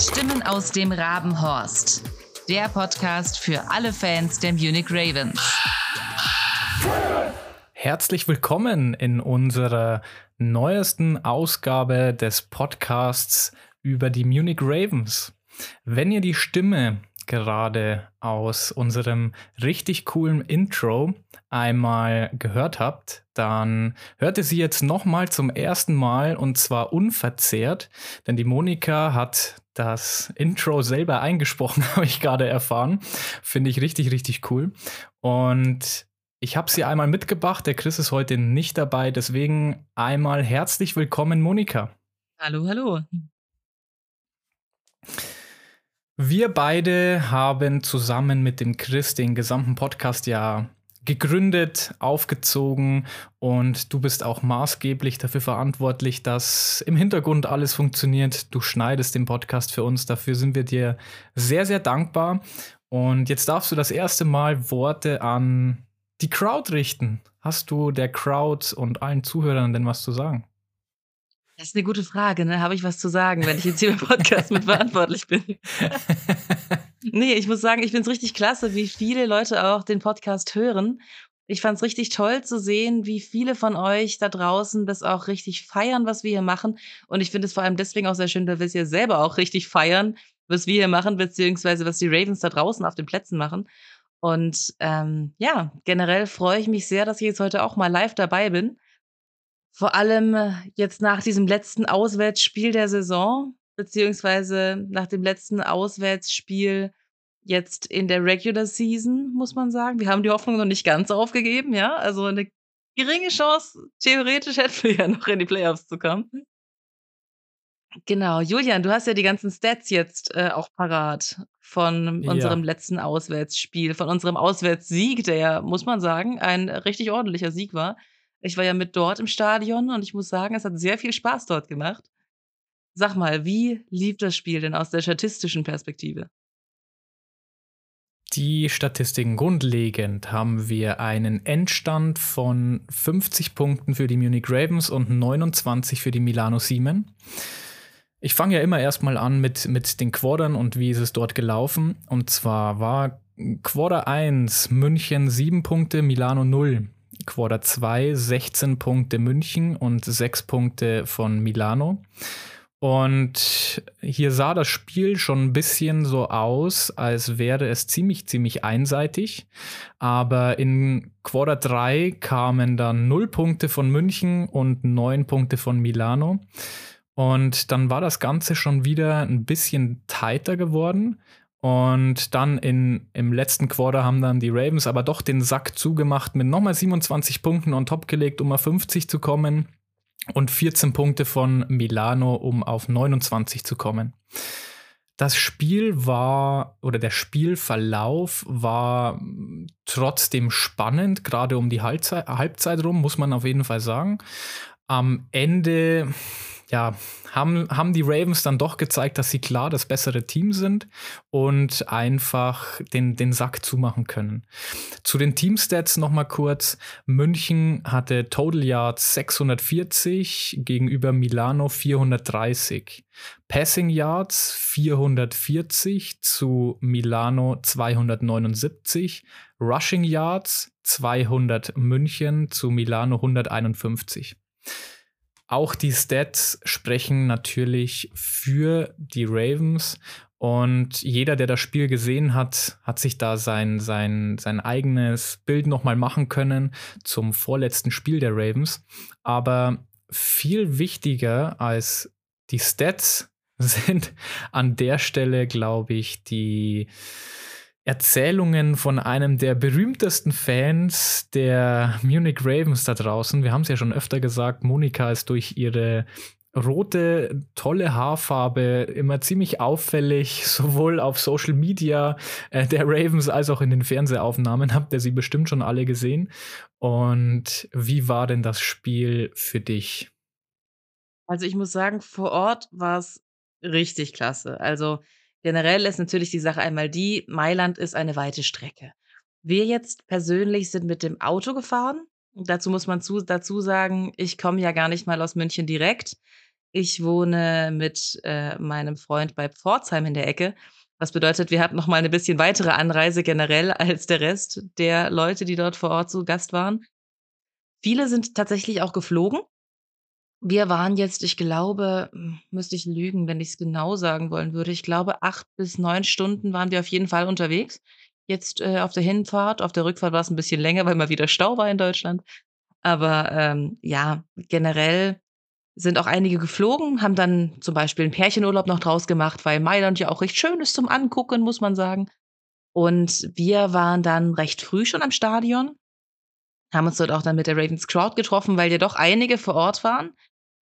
Stimmen aus dem Rabenhorst. Der Podcast für alle Fans der Munich Ravens. Herzlich willkommen in unserer neuesten Ausgabe des Podcasts über die Munich Ravens. Wenn ihr die Stimme gerade aus unserem richtig coolen Intro einmal gehört habt, dann hört ihr sie jetzt nochmal zum ersten Mal und zwar unverzehrt, denn die Monika hat das Intro selber eingesprochen, habe ich gerade erfahren. Finde ich richtig, richtig cool. Und ich habe sie einmal mitgebracht. Der Chris ist heute nicht dabei, deswegen einmal herzlich willkommen, Monika. Hallo, hallo. Wir beide haben zusammen mit dem Chris den gesamten Podcast ja gegründet, aufgezogen und du bist auch maßgeblich dafür verantwortlich, dass im Hintergrund alles funktioniert. Du schneidest den Podcast für uns. Dafür sind wir dir sehr, sehr dankbar. Und jetzt darfst du das erste Mal Worte an die Crowd richten. Hast du der Crowd und allen Zuhörern denn was zu sagen? Das ist eine gute Frage, ne? Habe ich was zu sagen, wenn ich jetzt hier im Podcast mit verantwortlich bin? nee, ich muss sagen, ich finde es richtig klasse, wie viele Leute auch den Podcast hören. Ich fand es richtig toll zu sehen, wie viele von euch da draußen das auch richtig feiern, was wir hier machen. Und ich finde es vor allem deswegen auch sehr schön, weil wir es ja selber auch richtig feiern, was wir hier machen, beziehungsweise was die Ravens da draußen auf den Plätzen machen. Und ähm, ja, generell freue ich mich sehr, dass ich jetzt heute auch mal live dabei bin vor allem äh, jetzt nach diesem letzten Auswärtsspiel der Saison, beziehungsweise nach dem letzten Auswärtsspiel jetzt in der Regular Season, muss man sagen. Wir haben die Hoffnung noch nicht ganz aufgegeben, ja. Also eine geringe Chance, theoretisch hätten wir ja noch in die Playoffs zu kommen. Genau, Julian, du hast ja die ganzen Stats jetzt äh, auch parat von unserem ja. letzten Auswärtsspiel, von unserem Auswärtssieg, der ja, muss man sagen, ein richtig ordentlicher Sieg war. Ich war ja mit dort im Stadion und ich muss sagen, es hat sehr viel Spaß dort gemacht. Sag mal, wie lief das Spiel denn aus der statistischen Perspektive? Die Statistiken grundlegend haben wir einen Endstand von 50 Punkten für die Munich Ravens und 29 für die Milano Siemen. Ich fange ja immer erstmal an mit, mit den Quadern und wie ist es dort gelaufen. Und zwar war Quarter 1 München 7 Punkte, Milano 0. Quarter 2 16 Punkte München und 6 Punkte von Milano. Und hier sah das Spiel schon ein bisschen so aus, als wäre es ziemlich, ziemlich einseitig. Aber in Quarter 3 kamen dann 0 Punkte von München und 9 Punkte von Milano. Und dann war das Ganze schon wieder ein bisschen tighter geworden. Und dann in, im letzten Quarter haben dann die Ravens aber doch den Sack zugemacht mit nochmal 27 Punkten on top gelegt, um auf 50 zu kommen. Und 14 Punkte von Milano, um auf 29 zu kommen. Das Spiel war, oder der Spielverlauf war trotzdem spannend, gerade um die Halbzeit, Halbzeit rum, muss man auf jeden Fall sagen. Am Ende ja, haben, haben die Ravens dann doch gezeigt, dass sie klar das bessere Team sind und einfach den, den Sack zumachen können. Zu den Teamstats nochmal kurz. München hatte Total Yards 640 gegenüber Milano 430. Passing Yards 440 zu Milano 279. Rushing Yards 200 München zu Milano 151. Auch die Stats sprechen natürlich für die Ravens. Und jeder, der das Spiel gesehen hat, hat sich da sein, sein, sein eigenes Bild nochmal machen können zum vorletzten Spiel der Ravens. Aber viel wichtiger als die Stats sind an der Stelle, glaube ich, die, Erzählungen von einem der berühmtesten Fans der Munich Ravens da draußen. Wir haben es ja schon öfter gesagt, Monika ist durch ihre rote, tolle Haarfarbe immer ziemlich auffällig, sowohl auf Social Media äh, der Ravens als auch in den Fernsehaufnahmen. Habt ihr sie bestimmt schon alle gesehen? Und wie war denn das Spiel für dich? Also ich muss sagen, vor Ort war es richtig klasse. Also Generell ist natürlich die Sache einmal die, Mailand ist eine weite Strecke. Wir jetzt persönlich sind mit dem Auto gefahren. Dazu muss man zu, dazu sagen, ich komme ja gar nicht mal aus München direkt. Ich wohne mit äh, meinem Freund bei Pforzheim in der Ecke. Was bedeutet, wir hatten noch mal eine bisschen weitere Anreise generell als der Rest der Leute, die dort vor Ort zu Gast waren. Viele sind tatsächlich auch geflogen. Wir waren jetzt, ich glaube, hm, müsste ich lügen, wenn ich es genau sagen wollen würde. Ich glaube, acht bis neun Stunden waren wir auf jeden Fall unterwegs. Jetzt äh, auf der Hinfahrt, auf der Rückfahrt war es ein bisschen länger, weil mal wieder Stau war in Deutschland. Aber ähm, ja, generell sind auch einige geflogen, haben dann zum Beispiel einen Pärchenurlaub noch draus gemacht, weil Mailand ja auch recht schön ist zum Angucken, muss man sagen. Und wir waren dann recht früh schon am Stadion, haben uns dort auch dann mit der Ravens Crowd getroffen, weil ja doch einige vor Ort waren.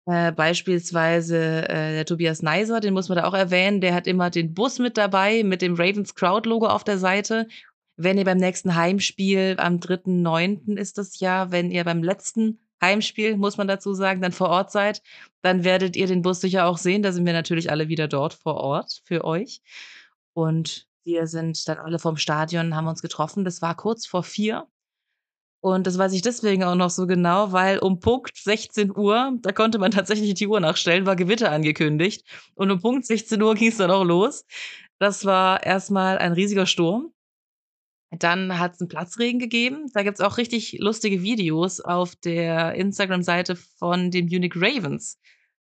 Äh, beispielsweise äh, der Tobias Neiser, den muss man da auch erwähnen, der hat immer den Bus mit dabei mit dem Ravens Crowd Logo auf der Seite. Wenn ihr beim nächsten Heimspiel am 3.9. ist das ja, wenn ihr beim letzten Heimspiel, muss man dazu sagen, dann vor Ort seid, dann werdet ihr den Bus sicher auch sehen. Da sind wir natürlich alle wieder dort vor Ort für euch. Und wir sind dann alle vom Stadion, haben uns getroffen. Das war kurz vor vier. Und das weiß ich deswegen auch noch so genau, weil um Punkt 16 Uhr, da konnte man tatsächlich die Uhr nachstellen, war Gewitter angekündigt. Und um Punkt 16 Uhr ging es dann auch los. Das war erstmal ein riesiger Sturm. Dann hat es einen Platzregen gegeben. Da gibt es auch richtig lustige Videos auf der Instagram-Seite von den Munich Ravens,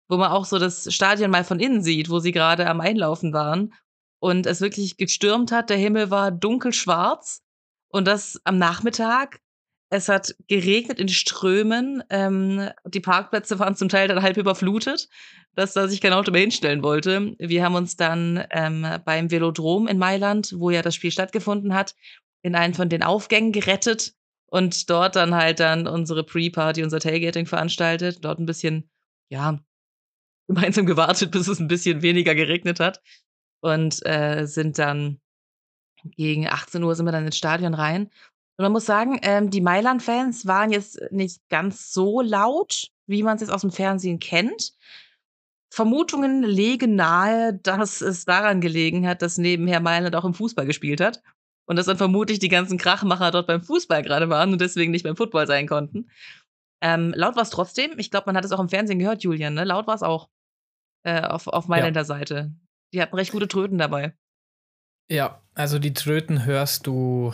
wo man auch so das Stadion mal von innen sieht, wo sie gerade am Einlaufen waren und es wirklich gestürmt hat. Der Himmel war dunkelschwarz und das am Nachmittag. Es hat geregnet in Strömen. Ähm, die Parkplätze waren zum Teil dann halb überflutet, dass da sich kein Auto mehr hinstellen wollte. Wir haben uns dann ähm, beim Velodrom in Mailand, wo ja das Spiel stattgefunden hat, in einen von den Aufgängen gerettet und dort dann halt dann unsere Pre-Party, unser Tailgating veranstaltet. Dort ein bisschen, ja, gemeinsam gewartet, bis es ein bisschen weniger geregnet hat. Und äh, sind dann gegen 18 Uhr sind wir dann ins Stadion rein. Und man muss sagen, ähm, die Mailand-Fans waren jetzt nicht ganz so laut, wie man es jetzt aus dem Fernsehen kennt. Vermutungen legen nahe, dass es daran gelegen hat, dass nebenher Mailand auch im Fußball gespielt hat und dass dann vermutlich die ganzen Krachmacher dort beim Fußball gerade waren und deswegen nicht beim Football sein konnten. Ähm, laut war es trotzdem. Ich glaube, man hat es auch im Fernsehen gehört, Julian. Ne? Laut war es auch äh, auf, auf Mailänder ja. Seite. Die hatten recht gute Tröten dabei. Ja, also die Tröten hörst du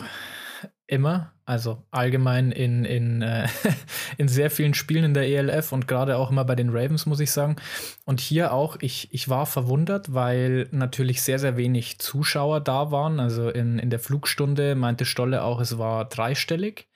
immer, also allgemein in, in, äh, in sehr vielen Spielen in der ELF und gerade auch immer bei den Ravens, muss ich sagen. Und hier auch, ich, ich war verwundert, weil natürlich sehr, sehr wenig Zuschauer da waren. Also in, in der Flugstunde meinte Stolle auch, es war dreistellig.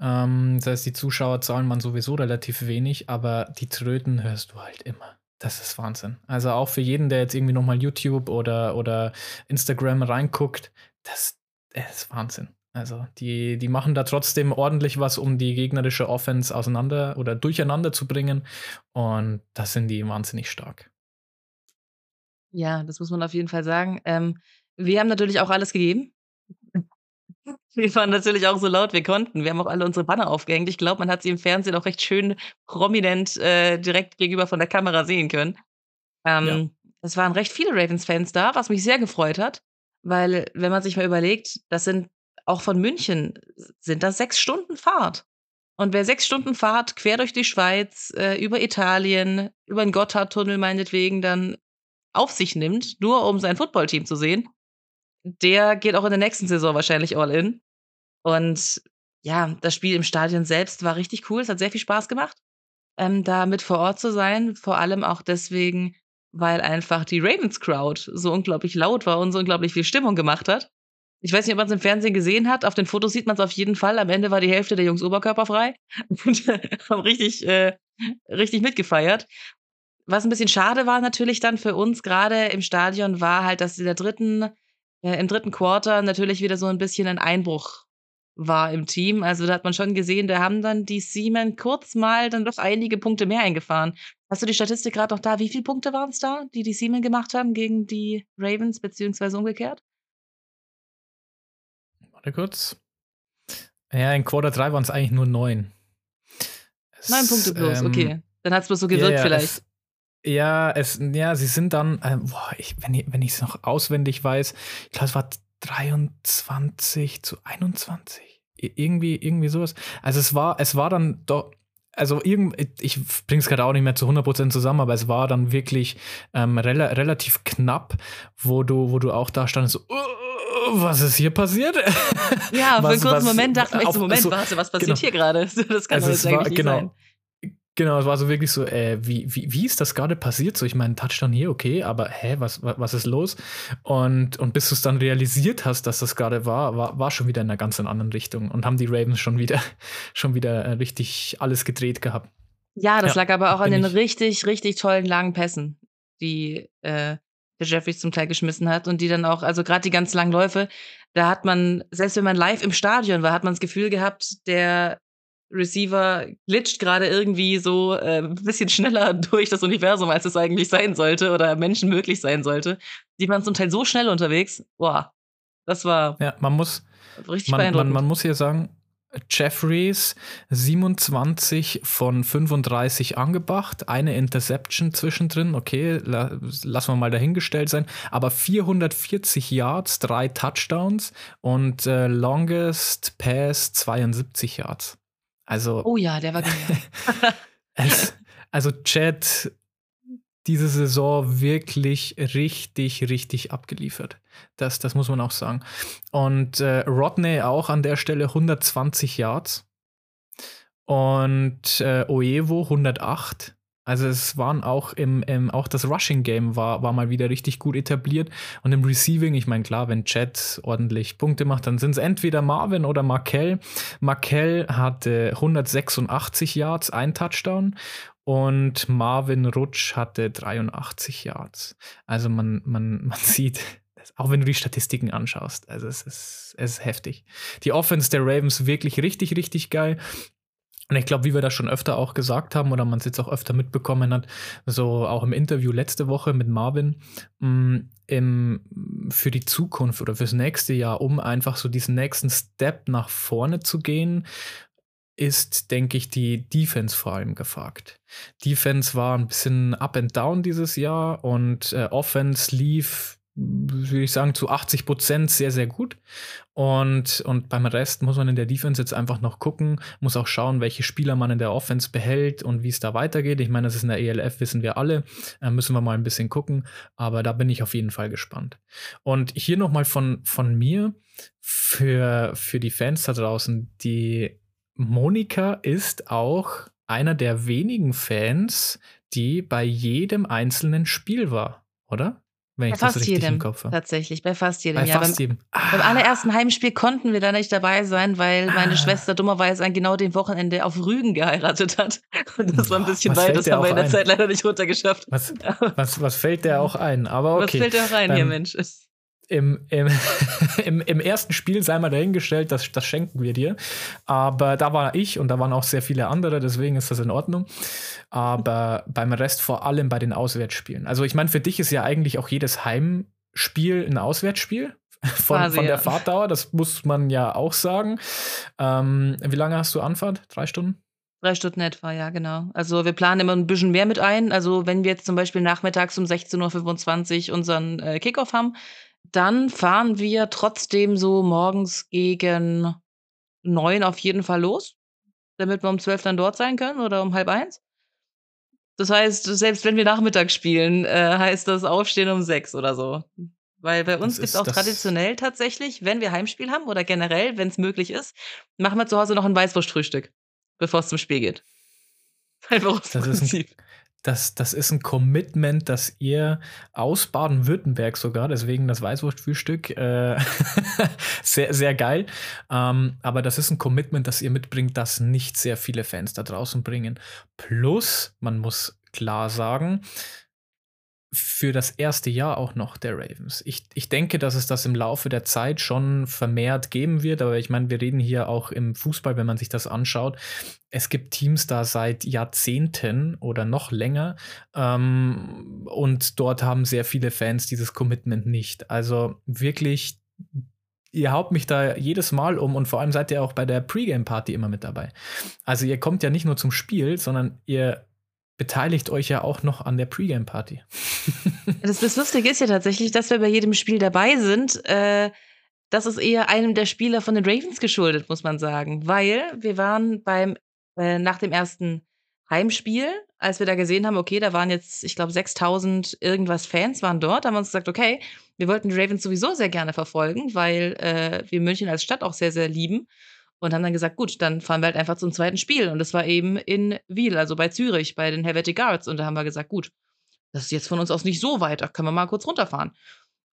Ähm, das heißt, die Zuschauerzahlen waren sowieso relativ wenig, aber die Tröten hörst du halt immer. Das ist Wahnsinn. Also auch für jeden, der jetzt irgendwie nochmal YouTube oder, oder Instagram reinguckt, das, das ist Wahnsinn. Also die, die machen da trotzdem ordentlich was, um die gegnerische Offense auseinander oder durcheinander zu bringen. Und das sind die wahnsinnig stark. Ja, das muss man auf jeden Fall sagen. Ähm, wir haben natürlich auch alles gegeben. Wir waren natürlich auch so laut wir konnten. Wir haben auch alle unsere Banner aufgehängt. Ich glaube, man hat sie im Fernsehen auch recht schön prominent äh, direkt gegenüber von der Kamera sehen können. Ähm, ja. Es waren recht viele Ravens-Fans da, was mich sehr gefreut hat, weil wenn man sich mal überlegt, das sind auch von München sind das sechs Stunden Fahrt. Und wer sechs Stunden Fahrt quer durch die Schweiz, äh, über Italien, über den Gotthardtunnel meinetwegen dann auf sich nimmt, nur um sein Footballteam zu sehen, der geht auch in der nächsten Saison wahrscheinlich all in. Und ja, das Spiel im Stadion selbst war richtig cool. Es hat sehr viel Spaß gemacht, ähm, da mit vor Ort zu sein. Vor allem auch deswegen, weil einfach die Ravens Crowd so unglaublich laut war und so unglaublich viel Stimmung gemacht hat. Ich weiß nicht, ob man es im Fernsehen gesehen hat. Auf den Fotos sieht man es auf jeden Fall. Am Ende war die Hälfte der Jungs oberkörperfrei und haben richtig, äh, richtig mitgefeiert. Was ein bisschen schade war natürlich dann für uns gerade im Stadion, war halt, dass in der dritten, äh, im dritten Quarter natürlich wieder so ein bisschen ein Einbruch war im Team. Also da hat man schon gesehen, da haben dann die Seamen kurz mal dann doch einige Punkte mehr eingefahren. Hast du die Statistik gerade noch da? Wie viele Punkte waren es da, die die Seamen gemacht haben gegen die Ravens, beziehungsweise umgekehrt? Warte kurz. Ja, in Quarter 3 waren es eigentlich nur neun. Neun Punkte bloß, ähm, okay. Dann hat es bloß so gewirkt ja, ja, vielleicht. Es, ja, es, ja, sie sind dann, äh, boah, ich, wenn ich es noch auswendig weiß, ich glaube, es war 23 zu 21. Irgendwie, irgendwie sowas. Also es war, es war dann doch, also irgend, ich bringe es gerade auch nicht mehr zu 100% zusammen, aber es war dann wirklich ähm, rela relativ knapp, wo du, wo du auch da standest, so, uh, was ist hier passiert? Ja, für einen kurzen Moment dachte ich so, Moment, so, warte, was passiert genau. hier gerade? Das kann also jetzt eigentlich war, nicht genau, sein. Genau, es war so wirklich so, äh, wie, wie, wie ist das gerade passiert? So, ich meine, Touchdown hier, okay, aber hä, was, was ist los? Und, und bis du es dann realisiert hast, dass das gerade war, war, war schon wieder in einer ganz anderen Richtung und haben die Ravens schon wieder, schon wieder äh, richtig alles gedreht gehabt. Ja, das ja, lag aber auch an den richtig, richtig tollen langen Pässen, die äh, der Jeffries zum Teil geschmissen hat und die dann auch, also gerade die ganz langen Läufe, da hat man, selbst wenn man live im Stadion war, hat man das Gefühl gehabt, der Receiver glitscht gerade irgendwie so äh, ein bisschen schneller durch das Universum, als es eigentlich sein sollte oder Menschen möglich sein sollte. Die waren zum Teil so schnell unterwegs. Boah, das war. Ja, man muss. Richtig man, man, man muss hier sagen, Jeffries 27 von 35 angebracht, eine Interception zwischendrin, okay, la, lassen wir mal dahingestellt sein, aber 440 Yards, drei Touchdowns und äh, Longest Pass 72 Yards. Also. Oh ja, der war es, also Chad diese Saison wirklich richtig, richtig abgeliefert. Das, das muss man auch sagen. Und äh, Rodney auch an der Stelle 120 Yards. Und äh, Oevo 108. Also es waren auch im, im auch das Rushing Game war, war mal wieder richtig gut etabliert und im Receiving, ich meine klar, wenn Chad ordentlich Punkte macht, dann sind es entweder Marvin oder Markel. Markel hatte 186 Yards, ein Touchdown und Marvin Rutsch hatte 83 Yards. Also man, man, man sieht, auch wenn du die Statistiken anschaust, also es ist, es ist heftig. Die Offense der Ravens wirklich richtig, richtig geil. Und ich glaube, wie wir das schon öfter auch gesagt haben oder man es jetzt auch öfter mitbekommen hat, so auch im Interview letzte Woche mit Marvin, mh, mm, im, für die Zukunft oder fürs nächste Jahr, um einfach so diesen nächsten Step nach vorne zu gehen, ist, denke ich, die Defense vor allem gefragt. Defense war ein bisschen up and down dieses Jahr und äh, Offense lief würde ich sagen, zu 80 Prozent sehr, sehr gut. Und, und beim Rest muss man in der Defense jetzt einfach noch gucken, muss auch schauen, welche Spieler man in der Offense behält und wie es da weitergeht. Ich meine, das ist in der ELF, wissen wir alle. Äh, müssen wir mal ein bisschen gucken. Aber da bin ich auf jeden Fall gespannt. Und hier nochmal von, von mir für, für die Fans da draußen. Die Monika ist auch einer der wenigen Fans, die bei jedem einzelnen Spiel war, oder? Wenn bei fast jedem, tatsächlich, bei fast jedem. Bei ja, fast beim, jedem. Ah. beim allerersten Heimspiel konnten wir da nicht dabei sein, weil meine ah. Schwester dummerweise an genau dem Wochenende auf Rügen geheiratet hat. Und das war ein bisschen weit, das haben wir in der ein? Zeit leider nicht runtergeschafft. Was, was, was fällt der auch ein? Aber okay. Was fällt der auch ein hier, Mensch? Im, im, im, im, ersten Spiel sei mal dahingestellt, das, das schenken wir dir. Aber da war ich und da waren auch sehr viele andere, deswegen ist das in Ordnung. Aber beim Rest vor allem bei den Auswärtsspielen. Also ich meine, für dich ist ja eigentlich auch jedes Heimspiel ein Auswärtsspiel. Von, Quasi, von der ja. Fahrtdauer, das muss man ja auch sagen. Ähm, wie lange hast du Anfahrt? Drei Stunden? Drei Stunden etwa, ja, genau. Also wir planen immer ein bisschen mehr mit ein. Also wenn wir jetzt zum Beispiel nachmittags um 16.25 Uhr unseren äh, Kickoff haben, dann fahren wir trotzdem so morgens gegen neun auf jeden Fall los, damit wir um zwölf dann dort sein können oder um halb eins. Das heißt, selbst wenn wir Nachmittag spielen, äh, heißt das Aufstehen um sechs oder so. Weil bei uns gibt es auch traditionell tatsächlich, wenn wir Heimspiel haben oder generell, wenn es möglich ist, machen wir zu Hause noch ein Weißwurstfrühstück, bevor es zum Spiel geht. Einfach aus das Prinzip. Ist ein, das, das ist ein Commitment, das ihr aus Baden-Württemberg sogar, deswegen das Weißwurstfrühstück, äh, sehr, sehr geil. Ähm, aber das ist ein Commitment, das ihr mitbringt, das nicht sehr viele Fans da draußen bringen. Plus, man muss klar sagen, für das erste Jahr auch noch der Ravens. Ich, ich denke, dass es das im Laufe der Zeit schon vermehrt geben wird, aber ich meine, wir reden hier auch im Fußball, wenn man sich das anschaut. Es gibt Teams da seit Jahrzehnten oder noch länger ähm, und dort haben sehr viele Fans dieses Commitment nicht. Also wirklich ihr haut mich da jedes Mal um und vor allem seid ihr auch bei der Pre-Game-Party immer mit dabei. Also ihr kommt ja nicht nur zum Spiel, sondern ihr beteiligt euch ja auch noch an der Pre-Game-Party. das, das, Lustige ist ja tatsächlich, dass wir bei jedem Spiel dabei sind. Äh, das ist eher einem der Spieler von den Ravens geschuldet, muss man sagen. Weil wir waren beim äh, nach dem ersten Heimspiel, als wir da gesehen haben, okay, da waren jetzt, ich glaube, 6000 irgendwas Fans waren dort, haben wir uns gesagt, okay, wir wollten die Ravens sowieso sehr gerne verfolgen, weil äh, wir München als Stadt auch sehr, sehr lieben. Und haben dann gesagt, gut, dann fahren wir halt einfach zum zweiten Spiel. Und das war eben in Wiel, also bei Zürich, bei den Helvetic Guards. Und da haben wir gesagt, gut, das ist jetzt von uns aus nicht so weit, da können wir mal kurz runterfahren.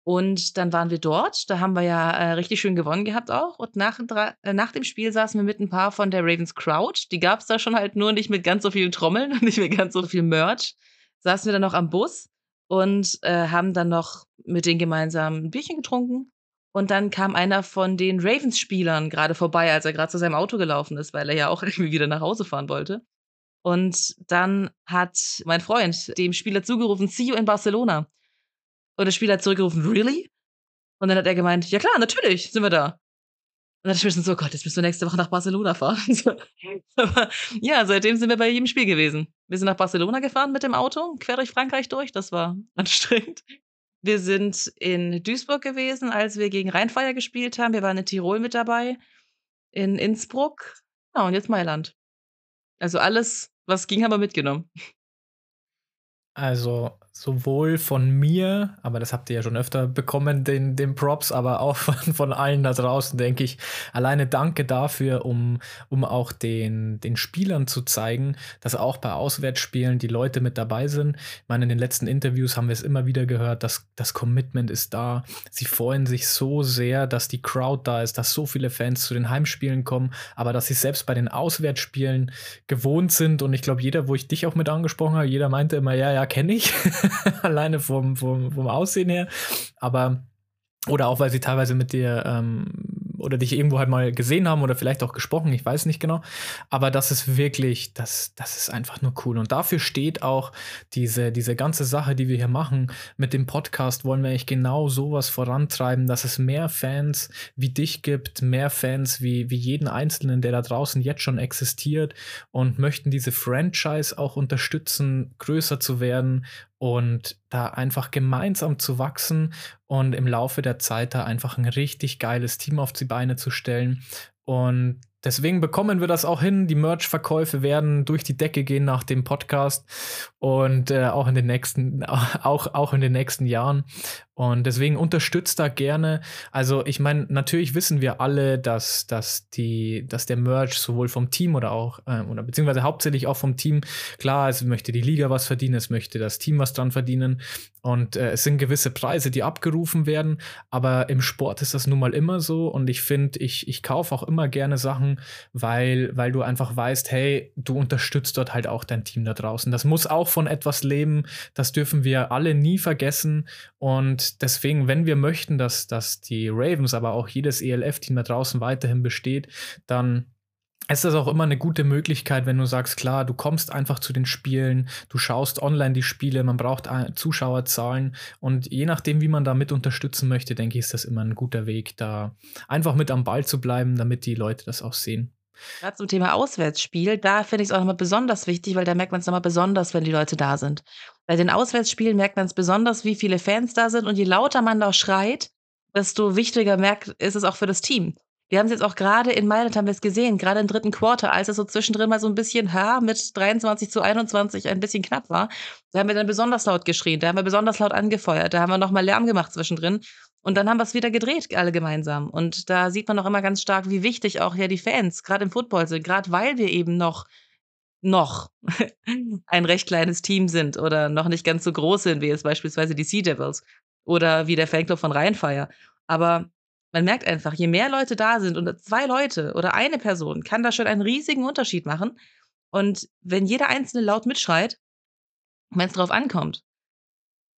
Und dann waren wir dort, da haben wir ja äh, richtig schön gewonnen gehabt auch. Und nach, äh, nach dem Spiel saßen wir mit ein paar von der Ravens Crowd. Die gab es da schon halt nur nicht mit ganz so vielen Trommeln und nicht mit ganz so viel Merch. Saßen wir dann noch am Bus und äh, haben dann noch mit denen gemeinsam ein Bierchen getrunken. Und dann kam einer von den Ravens-Spielern gerade vorbei, als er gerade zu seinem Auto gelaufen ist, weil er ja auch irgendwie wieder nach Hause fahren wollte. Und dann hat mein Freund dem Spieler zugerufen, see you in Barcelona. Und der Spieler hat zurückgerufen, really? Und dann hat er gemeint, ja klar, natürlich sind wir da. Und dann dachte ich so, oh Gott, jetzt müssen wir nächste Woche nach Barcelona fahren. Aber ja, seitdem sind wir bei jedem Spiel gewesen. Wir sind nach Barcelona gefahren mit dem Auto, quer durch Frankreich durch. Das war anstrengend. Wir sind in Duisburg gewesen, als wir gegen Rheinfeier gespielt haben. Wir waren in Tirol mit dabei, in Innsbruck. Ja, und jetzt Mailand. Also alles, was ging, haben wir mitgenommen. Also sowohl von mir, aber das habt ihr ja schon öfter bekommen, den, den Props, aber auch von, von allen da draußen, denke ich. Alleine danke dafür, um, um auch den, den Spielern zu zeigen, dass auch bei Auswärtsspielen die Leute mit dabei sind. Ich meine, in den letzten Interviews haben wir es immer wieder gehört, dass das Commitment ist da. Sie freuen sich so sehr, dass die Crowd da ist, dass so viele Fans zu den Heimspielen kommen, aber dass sie selbst bei den Auswärtsspielen gewohnt sind. Und ich glaube, jeder, wo ich dich auch mit angesprochen habe, jeder meinte immer, ja, ja, kenne ich. alleine vom, vom, vom Aussehen her. Aber, oder auch, weil sie teilweise mit dir ähm, oder dich irgendwo halt mal gesehen haben oder vielleicht auch gesprochen, ich weiß nicht genau. Aber das ist wirklich, das, das ist einfach nur cool. Und dafür steht auch diese, diese ganze Sache, die wir hier machen mit dem Podcast, wollen wir eigentlich genau sowas vorantreiben, dass es mehr Fans wie dich gibt, mehr Fans wie, wie jeden Einzelnen, der da draußen jetzt schon existiert und möchten diese Franchise auch unterstützen, größer zu werden und da einfach gemeinsam zu wachsen und im Laufe der Zeit da einfach ein richtig geiles Team auf die Beine zu stellen. Und deswegen bekommen wir das auch hin. Die Merch-Verkäufe werden durch die Decke gehen nach dem Podcast und äh, auch in den nächsten, auch, auch in den nächsten Jahren. Und deswegen unterstützt da gerne. Also, ich meine, natürlich wissen wir alle, dass, dass, die, dass der Merch sowohl vom Team oder auch, äh, oder beziehungsweise hauptsächlich auch vom Team, klar, es möchte die Liga was verdienen, es möchte das Team was dran verdienen. Und äh, es sind gewisse Preise, die abgerufen werden. Aber im Sport ist das nun mal immer so. Und ich finde, ich, ich kaufe auch immer gerne Sachen, weil, weil du einfach weißt, hey, du unterstützt dort halt auch dein Team da draußen. Das muss auch von etwas leben. Das dürfen wir alle nie vergessen. Und deswegen, wenn wir möchten, dass, dass die Ravens, aber auch jedes ELF-Team da draußen weiterhin besteht, dann ist das auch immer eine gute Möglichkeit, wenn du sagst, klar, du kommst einfach zu den Spielen, du schaust online die Spiele, man braucht Zuschauerzahlen und je nachdem, wie man da mit unterstützen möchte, denke ich, ist das immer ein guter Weg, da einfach mit am Ball zu bleiben, damit die Leute das auch sehen. Gerade zum Thema Auswärtsspiel, da finde ich es auch nochmal besonders wichtig, weil da merkt man es nochmal besonders, wenn die Leute da sind. Bei den Auswärtsspielen merkt man es besonders, wie viele Fans da sind und je lauter man da schreit, desto wichtiger merkt, ist es auch für das Team. Wir haben es jetzt auch gerade in Mailand haben wir es gesehen, gerade im dritten Quarter, als es so zwischendrin mal so ein bisschen ha, mit 23 zu 21 ein bisschen knapp war. Da haben wir dann besonders laut geschrien, da haben wir besonders laut angefeuert, da haben wir nochmal Lärm gemacht zwischendrin. Und dann haben wir es wieder gedreht, alle gemeinsam. Und da sieht man auch immer ganz stark, wie wichtig auch ja die Fans, gerade im Football sind, gerade weil wir eben noch noch ein recht kleines Team sind oder noch nicht ganz so groß sind, wie jetzt beispielsweise die Sea Devils oder wie der Fanclub von Rheinfire. Aber man merkt einfach, je mehr Leute da sind und zwei Leute oder eine Person kann da schon einen riesigen Unterschied machen. Und wenn jeder Einzelne laut mitschreit, wenn es drauf ankommt,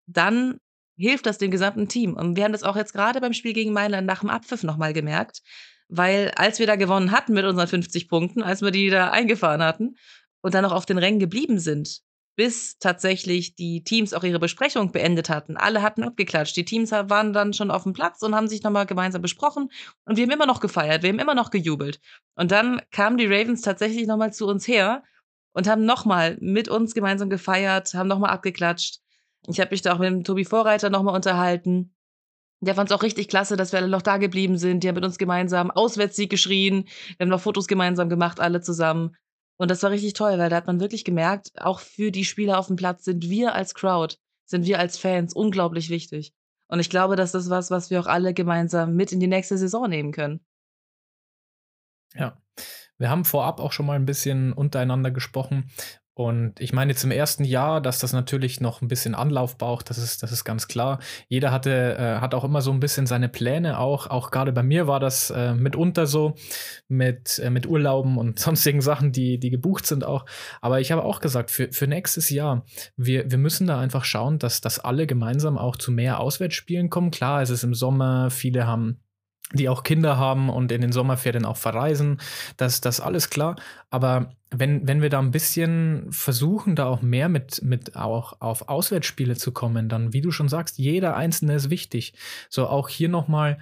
dann hilft das dem gesamten Team. Und wir haben das auch jetzt gerade beim Spiel gegen Mailand nach dem Abpfiff nochmal gemerkt, weil als wir da gewonnen hatten mit unseren 50 Punkten, als wir die da eingefahren hatten und dann noch auf den Rängen geblieben sind, bis tatsächlich die Teams auch ihre Besprechung beendet hatten. Alle hatten abgeklatscht. Die Teams waren dann schon auf dem Platz und haben sich nochmal gemeinsam besprochen. Und wir haben immer noch gefeiert, wir haben immer noch gejubelt. Und dann kamen die Ravens tatsächlich nochmal zu uns her und haben nochmal mit uns gemeinsam gefeiert, haben nochmal abgeklatscht. Ich habe mich da auch mit dem Tobi Vorreiter nochmal unterhalten. Der fand es auch richtig klasse, dass wir alle noch da geblieben sind. Die haben mit uns gemeinsam Auswärtssieg geschrien. Wir haben noch Fotos gemeinsam gemacht, alle zusammen. Und das war richtig toll, weil da hat man wirklich gemerkt, auch für die Spieler auf dem Platz sind wir als Crowd, sind wir als Fans unglaublich wichtig. Und ich glaube, das ist was, was wir auch alle gemeinsam mit in die nächste Saison nehmen können. Ja. Wir haben vorab auch schon mal ein bisschen untereinander gesprochen. Und ich meine, im ersten Jahr, dass das natürlich noch ein bisschen Anlauf braucht, das ist, das ist ganz klar. Jeder hatte, äh, hat auch immer so ein bisschen seine Pläne, auch, auch gerade bei mir war das äh, mitunter so, mit, äh, mit Urlauben und sonstigen Sachen, die, die gebucht sind auch. Aber ich habe auch gesagt, für, für nächstes Jahr, wir, wir müssen da einfach schauen, dass, dass alle gemeinsam auch zu mehr Auswärtsspielen kommen. Klar, es ist im Sommer, viele haben die auch Kinder haben und in den Sommerferien auch verreisen. Das, das alles klar. Aber wenn, wenn wir da ein bisschen versuchen, da auch mehr mit, mit auch auf Auswärtsspiele zu kommen, dann, wie du schon sagst, jeder Einzelne ist wichtig. So auch hier nochmal,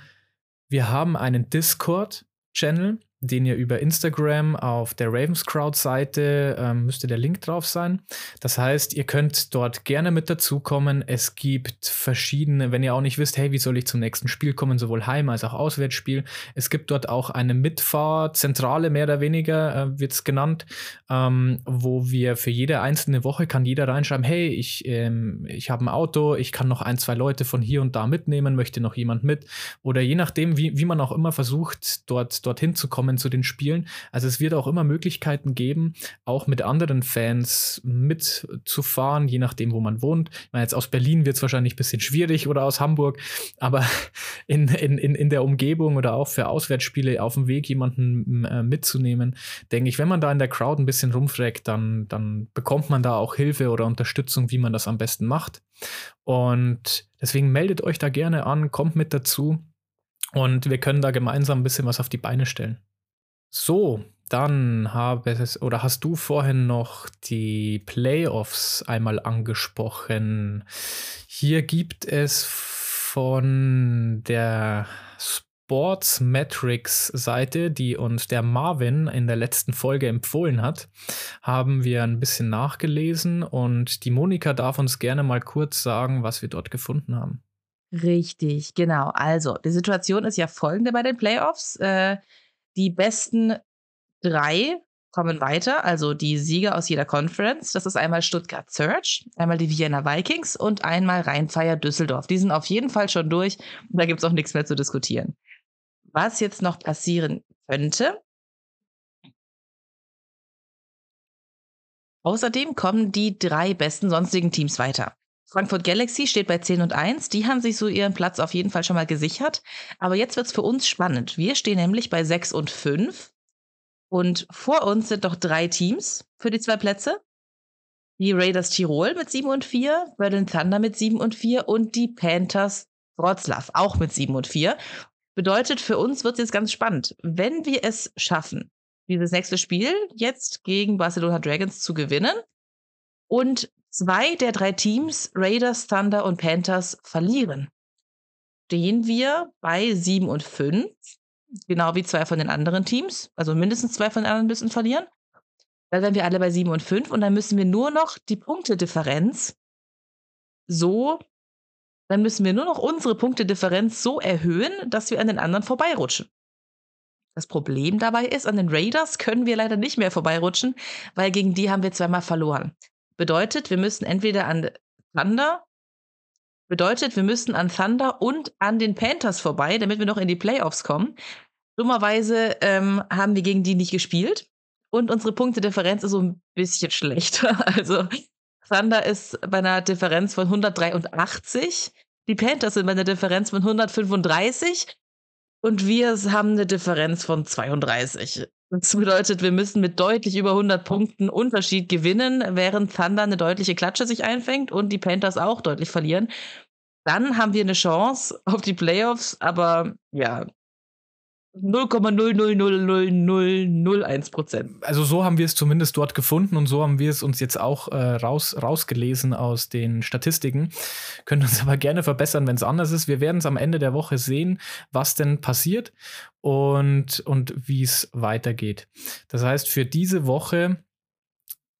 wir haben einen Discord-Channel, den ihr über Instagram auf der Ravenscrowd-Seite ähm, müsste der Link drauf sein. Das heißt, ihr könnt dort gerne mit dazukommen. Es gibt verschiedene, wenn ihr auch nicht wisst, hey, wie soll ich zum nächsten Spiel kommen, sowohl Heim- als auch Auswärtsspiel. Es gibt dort auch eine Mitfahrzentrale, mehr oder weniger äh, wird es genannt, ähm, wo wir für jede einzelne Woche kann jeder reinschreiben, hey, ich, ähm, ich habe ein Auto, ich kann noch ein, zwei Leute von hier und da mitnehmen, möchte noch jemand mit. Oder je nachdem, wie, wie man auch immer versucht, dort dorthin zu kommen, kommen zu den Spielen. Also es wird auch immer Möglichkeiten geben, auch mit anderen Fans mitzufahren, je nachdem, wo man wohnt. Ich meine, jetzt aus Berlin wird es wahrscheinlich ein bisschen schwierig oder aus Hamburg, aber in, in, in, in der Umgebung oder auch für Auswärtsspiele auf dem Weg jemanden äh, mitzunehmen, denke ich, wenn man da in der Crowd ein bisschen rumfragt, dann, dann bekommt man da auch Hilfe oder Unterstützung, wie man das am besten macht. Und deswegen meldet euch da gerne an, kommt mit dazu und wir können da gemeinsam ein bisschen was auf die Beine stellen. So, dann habe es oder hast du vorhin noch die Playoffs einmal angesprochen. Hier gibt es von der Sports Metrics Seite, die uns der Marvin in der letzten Folge empfohlen hat, haben wir ein bisschen nachgelesen und die Monika darf uns gerne mal kurz sagen, was wir dort gefunden haben. Richtig, genau. Also, die Situation ist ja folgende bei den Playoffs. Äh, die besten drei kommen weiter, also die Sieger aus jeder Conference. Das ist einmal Stuttgart Search, einmal die Vienna Vikings und einmal Rheinfeier Düsseldorf. Die sind auf jeden Fall schon durch und da gibt es auch nichts mehr zu diskutieren. Was jetzt noch passieren könnte, Außerdem kommen die drei besten sonstigen Teams weiter. Frankfurt Galaxy steht bei 10 und 1. Die haben sich so ihren Platz auf jeden Fall schon mal gesichert. Aber jetzt wird es für uns spannend. Wir stehen nämlich bei 6 und 5. Und vor uns sind noch drei Teams für die zwei Plätze. Die Raiders Tirol mit 7 und 4, Berlin Thunder mit 7 und 4 und die Panthers Wroclaw auch mit 7 und 4. Bedeutet, für uns wird es jetzt ganz spannend. Wenn wir es schaffen, dieses nächste Spiel jetzt gegen Barcelona Dragons zu gewinnen und zwei der drei Teams, Raiders, Thunder und Panthers, verlieren, stehen wir bei 7 und 5, genau wie zwei von den anderen Teams, also mindestens zwei von den anderen müssen verlieren. Dann wären wir alle bei 7 und 5 und dann müssen wir nur noch die Punktedifferenz so, dann müssen wir nur noch unsere Punktedifferenz so erhöhen, dass wir an den anderen vorbeirutschen. Das Problem dabei ist, an den Raiders können wir leider nicht mehr vorbeirutschen, weil gegen die haben wir zweimal verloren. Bedeutet, wir müssen entweder an Thunder, bedeutet, wir müssen an Thunder und an den Panthers vorbei, damit wir noch in die Playoffs kommen. Dummerweise ähm, haben wir gegen die nicht gespielt und unsere Punktedifferenz ist so ein bisschen schlechter. Also Thunder ist bei einer Differenz von 183, die Panthers sind bei einer Differenz von 135 und wir haben eine Differenz von 32. Das bedeutet, wir müssen mit deutlich über 100 Punkten Unterschied gewinnen, während Thunder eine deutliche Klatsche sich einfängt und die Panthers auch deutlich verlieren. Dann haben wir eine Chance auf die Playoffs, aber ja, 0,0000001 Prozent. Also so haben wir es zumindest dort gefunden und so haben wir es uns jetzt auch äh, raus, rausgelesen aus den Statistiken. Können uns aber gerne verbessern, wenn es anders ist. Wir werden es am Ende der Woche sehen, was denn passiert und, und wie es weitergeht. Das heißt, für diese Woche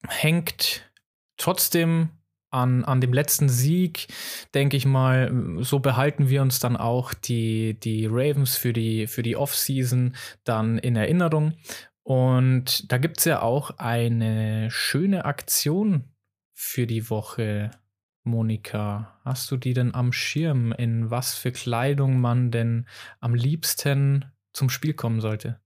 hängt trotzdem an, an dem letzten Sieg, denke ich mal, so behalten wir uns dann auch die, die Ravens für die, für die Offseason dann in Erinnerung. Und da gibt es ja auch eine schöne Aktion für die Woche, Monika. Hast du die denn am Schirm, in was für Kleidung man denn am liebsten zum Spiel kommen sollte?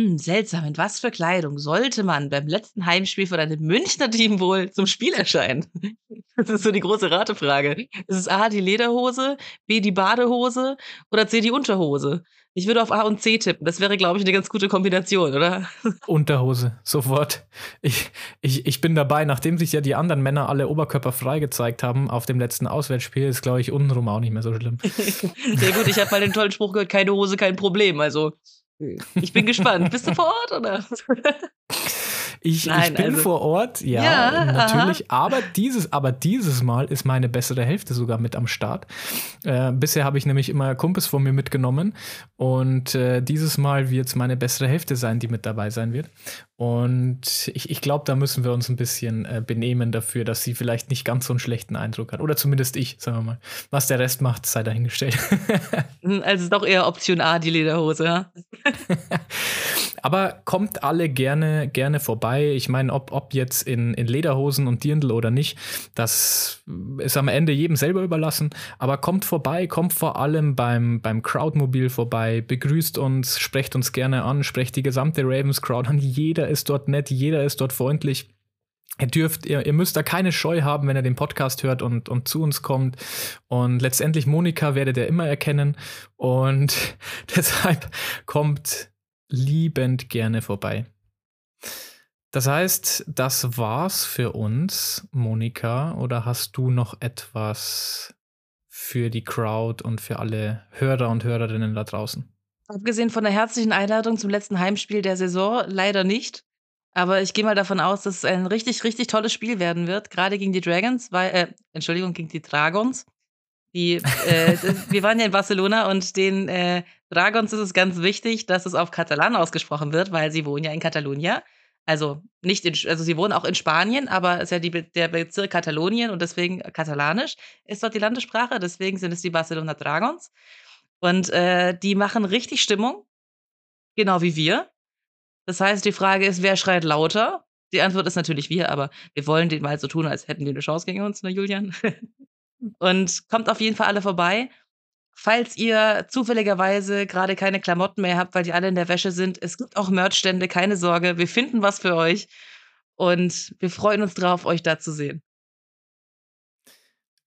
Hm, seltsam. In was für Kleidung sollte man beim letzten Heimspiel von einem Münchner Team wohl zum Spiel erscheinen? Das ist so die große Ratefrage. Ist es A, die Lederhose, B, die Badehose oder C, die Unterhose? Ich würde auf A und C tippen. Das wäre, glaube ich, eine ganz gute Kombination, oder? Unterhose, sofort. Ich, ich, ich bin dabei, nachdem sich ja die anderen Männer alle oberkörperfrei gezeigt haben auf dem letzten Auswärtsspiel, ist, glaube ich, untenrum auch nicht mehr so schlimm. Sehr gut, ich habe mal den tollen Spruch gehört, keine Hose, kein Problem. Also ich bin gespannt. Bist du vor Ort oder? Ich, Nein, ich bin also, vor Ort, ja, ja natürlich. Aber dieses, aber dieses Mal ist meine bessere Hälfte sogar mit am Start. Äh, bisher habe ich nämlich immer Kumpels von mir mitgenommen und äh, dieses Mal wird es meine bessere Hälfte sein, die mit dabei sein wird. Und ich, ich glaube, da müssen wir uns ein bisschen äh, benehmen dafür, dass sie vielleicht nicht ganz so einen schlechten Eindruck hat. Oder zumindest ich, sagen wir mal. Was der Rest macht, sei dahingestellt. also doch eher Option A, die Lederhose, ja. Aber kommt alle gerne, gerne vorbei. Ich meine, ob, ob jetzt in, in Lederhosen und Dirndl oder nicht, das ist am Ende jedem selber überlassen. Aber kommt vorbei, kommt vor allem beim, beim Crowdmobil vorbei, begrüßt uns, sprecht uns gerne an, sprecht die gesamte Ravens Crowd an. Jeder ist dort nett, jeder ist dort freundlich. Ihr dürft, ihr, ihr müsst da keine Scheu haben, wenn ihr den Podcast hört und, und zu uns kommt. Und letztendlich Monika werdet ihr immer erkennen. Und deshalb kommt liebend gerne vorbei. Das heißt, das war's für uns, Monika. Oder hast du noch etwas für die Crowd und für alle Hörer und Hörerinnen da draußen? Abgesehen von der herzlichen Einladung zum letzten Heimspiel der Saison, leider nicht. Aber ich gehe mal davon aus, dass es ein richtig, richtig tolles Spiel werden wird, gerade gegen die Dragons, weil, äh, Entschuldigung, gegen die Dragons. Die, äh, wir waren ja in Barcelona und den äh, Dragons ist es ganz wichtig, dass es auf Katalan ausgesprochen wird, weil sie wohnen ja in Katalonien. Also nicht in, also sie wohnen auch in Spanien, aber es ist ja die, der Bezirk Katalonien und deswegen katalanisch ist dort die Landessprache. Deswegen sind es die Barcelona Dragons. Und äh, die machen richtig Stimmung, genau wie wir. Das heißt, die Frage ist, wer schreit lauter? Die Antwort ist natürlich wir, aber wir wollen den mal so tun, als hätten die eine Chance gegen uns, ne, Julian? Und kommt auf jeden Fall alle vorbei. Falls ihr zufälligerweise gerade keine Klamotten mehr habt, weil die alle in der Wäsche sind, es gibt auch Merchstände, keine Sorge. Wir finden was für euch. Und wir freuen uns drauf, euch da zu sehen.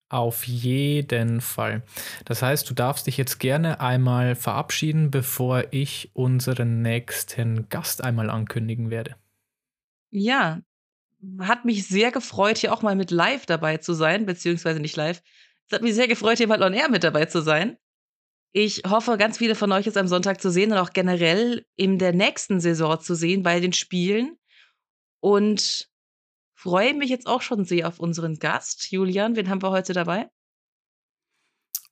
Auf jeden Fall. Das heißt, du darfst dich jetzt gerne einmal verabschieden, bevor ich unseren nächsten Gast einmal ankündigen werde. Ja, hat mich sehr gefreut, hier auch mal mit live dabei zu sein, beziehungsweise nicht live. Es hat mich sehr gefreut, hier mal on air mit dabei zu sein. Ich hoffe, ganz viele von euch jetzt am Sonntag zu sehen und auch generell in der nächsten Saison zu sehen bei den Spielen. Und freue mich jetzt auch schon sehr auf unseren Gast. Julian, wen haben wir heute dabei?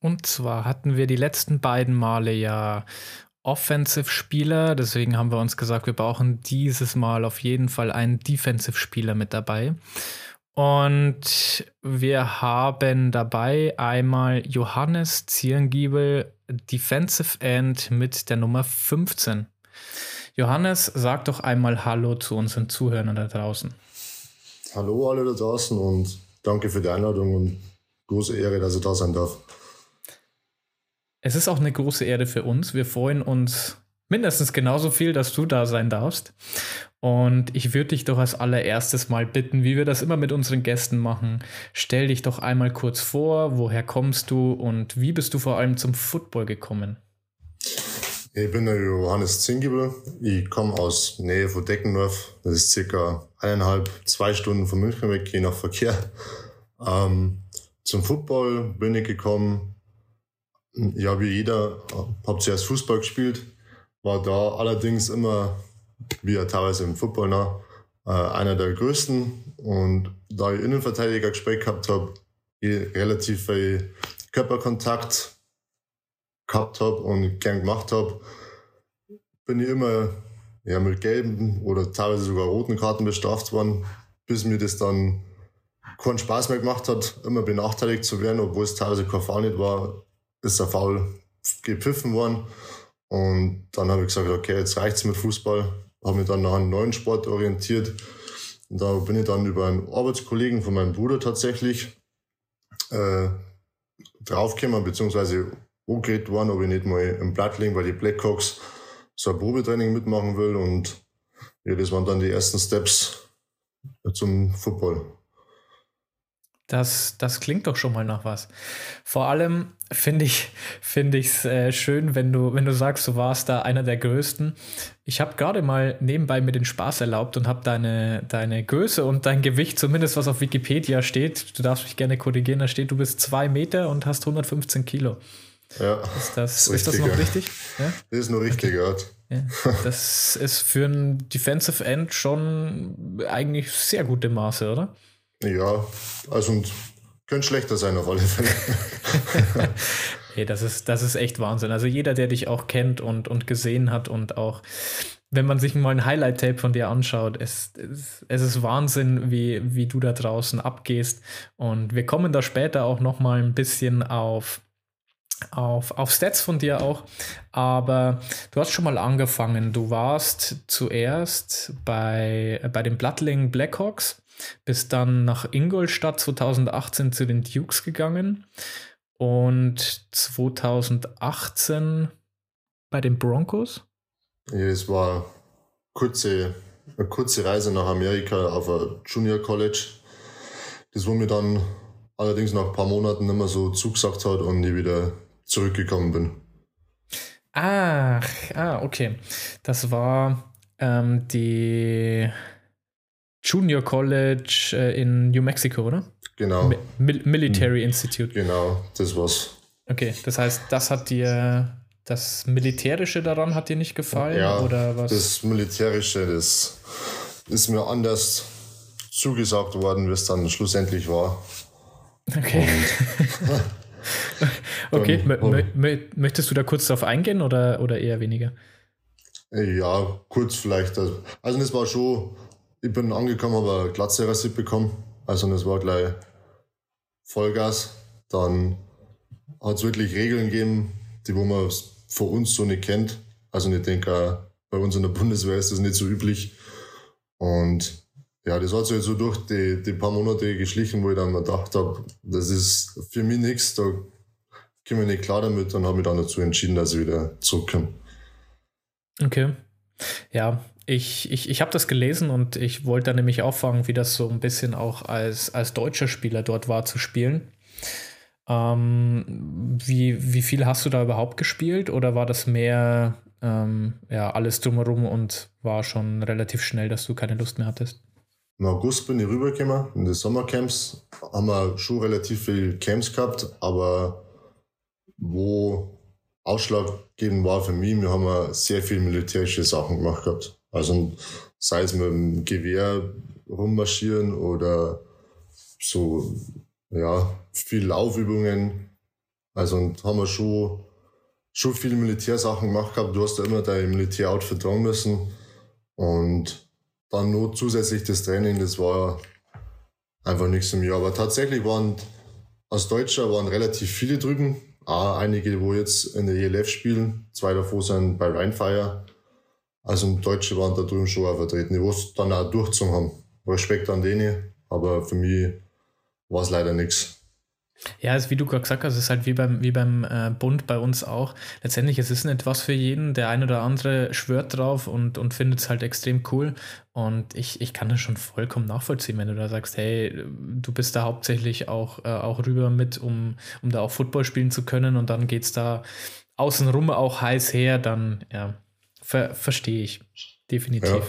Und zwar hatten wir die letzten beiden Male ja Offensive-Spieler, deswegen haben wir uns gesagt, wir brauchen dieses Mal auf jeden Fall einen Defensive-Spieler mit dabei. Und wir haben dabei einmal Johannes Zierengiebel, Defensive End mit der Nummer 15. Johannes, sag doch einmal Hallo zu unseren Zuhörern da draußen. Hallo alle da draußen und danke für die Einladung und große Ehre, dass ich da sein darf. Es ist auch eine große Ehre für uns. Wir freuen uns mindestens genauso viel, dass du da sein darfst. Und ich würde dich doch als allererstes mal bitten, wie wir das immer mit unseren Gästen machen. Stell dich doch einmal kurz vor, woher kommst du und wie bist du vor allem zum Football gekommen? Ich bin der Johannes Zingibel. Ich komme aus Nähe von Deckendorf. Das ist circa eineinhalb, zwei Stunden von München weg, je nach Verkehr. Ähm, zum Football bin ich gekommen. Ja, wie jeder, habe zuerst Fußball gespielt, war da allerdings immer, wie ja teilweise im Football nach, äh, einer der größten. Und da ich Innenverteidiger gespielt gehabt habe, relativ viel Körperkontakt gehabt habe und gern gemacht habe, bin ich immer ja, mit gelben oder teilweise sogar roten Karten bestraft worden, bis mir das dann keinen Spaß mehr gemacht hat, immer benachteiligt zu werden, obwohl es teilweise kein Foul nicht war, ist der Foul gepfiffen worden. Und dann habe ich gesagt, okay, jetzt reicht es mit Fußball. Habe mich dann nach einem neuen Sport orientiert. Und da bin ich dann über einen Arbeitskollegen von meinem Bruder tatsächlich äh, draufgekommen, beziehungsweise angeredet worden, ob ich nicht mal im Blattling bei die Blackhawks so ein Probetraining mitmachen will. Und ja, das waren dann die ersten Steps zum Football. Das, das klingt doch schon mal nach was. Vor allem finde ich finde es äh, schön, wenn du wenn du sagst, du warst da einer der größten. Ich habe gerade mal nebenbei mir den Spaß erlaubt und habe deine deine Größe und dein Gewicht, zumindest was auf Wikipedia steht. Du darfst mich gerne korrigieren. Da steht, du bist zwei Meter und hast 115 Kilo. Ja. Ist das, ist das noch richtig? Ja? Das ist noch richtig, okay. ja. Das ist für ein Defensive End schon eigentlich sehr gute Maße, oder? Ja, also und könnte schlechter sein auf alle Fälle. hey, das ist, das ist echt Wahnsinn. Also jeder, der dich auch kennt und, und gesehen hat und auch wenn man sich mal ein Highlight-Tape von dir anschaut, es, es, es, ist Wahnsinn, wie, wie du da draußen abgehst. Und wir kommen da später auch noch mal ein bisschen auf, auf, auf Stats von dir auch. Aber du hast schon mal angefangen. Du warst zuerst bei, bei den Bloodling Blackhawks bist dann nach Ingolstadt 2018 zu den Dukes gegangen und 2018 bei den Broncos. Ja, es war kurze, eine kurze Reise nach Amerika auf ein Junior College. Das, wo mir dann allerdings nach ein paar Monaten nicht mehr so zugesagt hat und ich wieder zurückgekommen bin. Ach, ah, okay. Das war ähm, die Junior College äh, in New Mexico, oder? Genau. Mi Military mhm. Institute. Genau, das war's. Okay, das heißt, das hat dir, das Militärische daran hat dir nicht gefallen? Ja, oder was? das Militärische, das ist mir anders zugesagt worden, wie es dann schlussendlich war. Okay. okay, möchtest du da kurz drauf eingehen oder, oder eher weniger? Ja, kurz vielleicht. Also, also das war schon ich bin angekommen, habe eine Glatze rasiert bekommen. Also das war gleich Vollgas. Dann hat es wirklich Regeln gegeben, die wo man von uns so nicht kennt. Also ich denke, bei uns in der Bundeswehr ist das nicht so üblich. Und ja, das hat sich halt so durch die, die paar Monate geschlichen, wo ich dann gedacht habe, das ist für mich nichts, da komme ich nicht klar damit und habe mich dann dazu entschieden, dass ich wieder zurückkomme. Okay. Ja, ich, ich, ich habe das gelesen und ich wollte da nämlich auffangen, wie das so ein bisschen auch als, als deutscher Spieler dort war zu spielen. Ähm, wie, wie viel hast du da überhaupt gespielt oder war das mehr ähm, ja, alles drumherum und war schon relativ schnell, dass du keine Lust mehr hattest? Im August bin ich rübergekommen in die Sommercamps. Haben wir schon relativ viele Camps gehabt, aber wo ausschlaggebend war für mich, wir haben sehr viele militärische Sachen gemacht gehabt. Also sei es mit dem Gewehr rummarschieren oder so, ja, viel Laufübungen. Also und haben wir schon, schon viele Militärsachen gemacht gehabt. Du hast ja immer dein Militäroutfit tragen müssen. Und dann nur zusätzlich das Training, das war einfach nichts im Jahr. Aber tatsächlich waren als Deutscher waren relativ viele drüben. Auch einige, wo jetzt in der ELF spielen. Zwei davon sind bei Rheinfire. Also Deutsche waren da drüben schon auch vertreten, die es dann auch durchgezogen haben. Respekt an denen, aber für mich war es leider nichts. Ja, ist, wie du gerade gesagt hast, es ist halt wie beim, wie beim äh, Bund bei uns auch. Letztendlich es ist nicht was für jeden. Der eine oder andere schwört drauf und, und findet es halt extrem cool. Und ich, ich kann das schon vollkommen nachvollziehen, wenn du da sagst, hey, du bist da hauptsächlich auch, äh, auch rüber mit, um, um da auch Football spielen zu können und dann geht es da außenrum auch heiß her, dann ja, Ver Verstehe ich. Definitiv. Ja.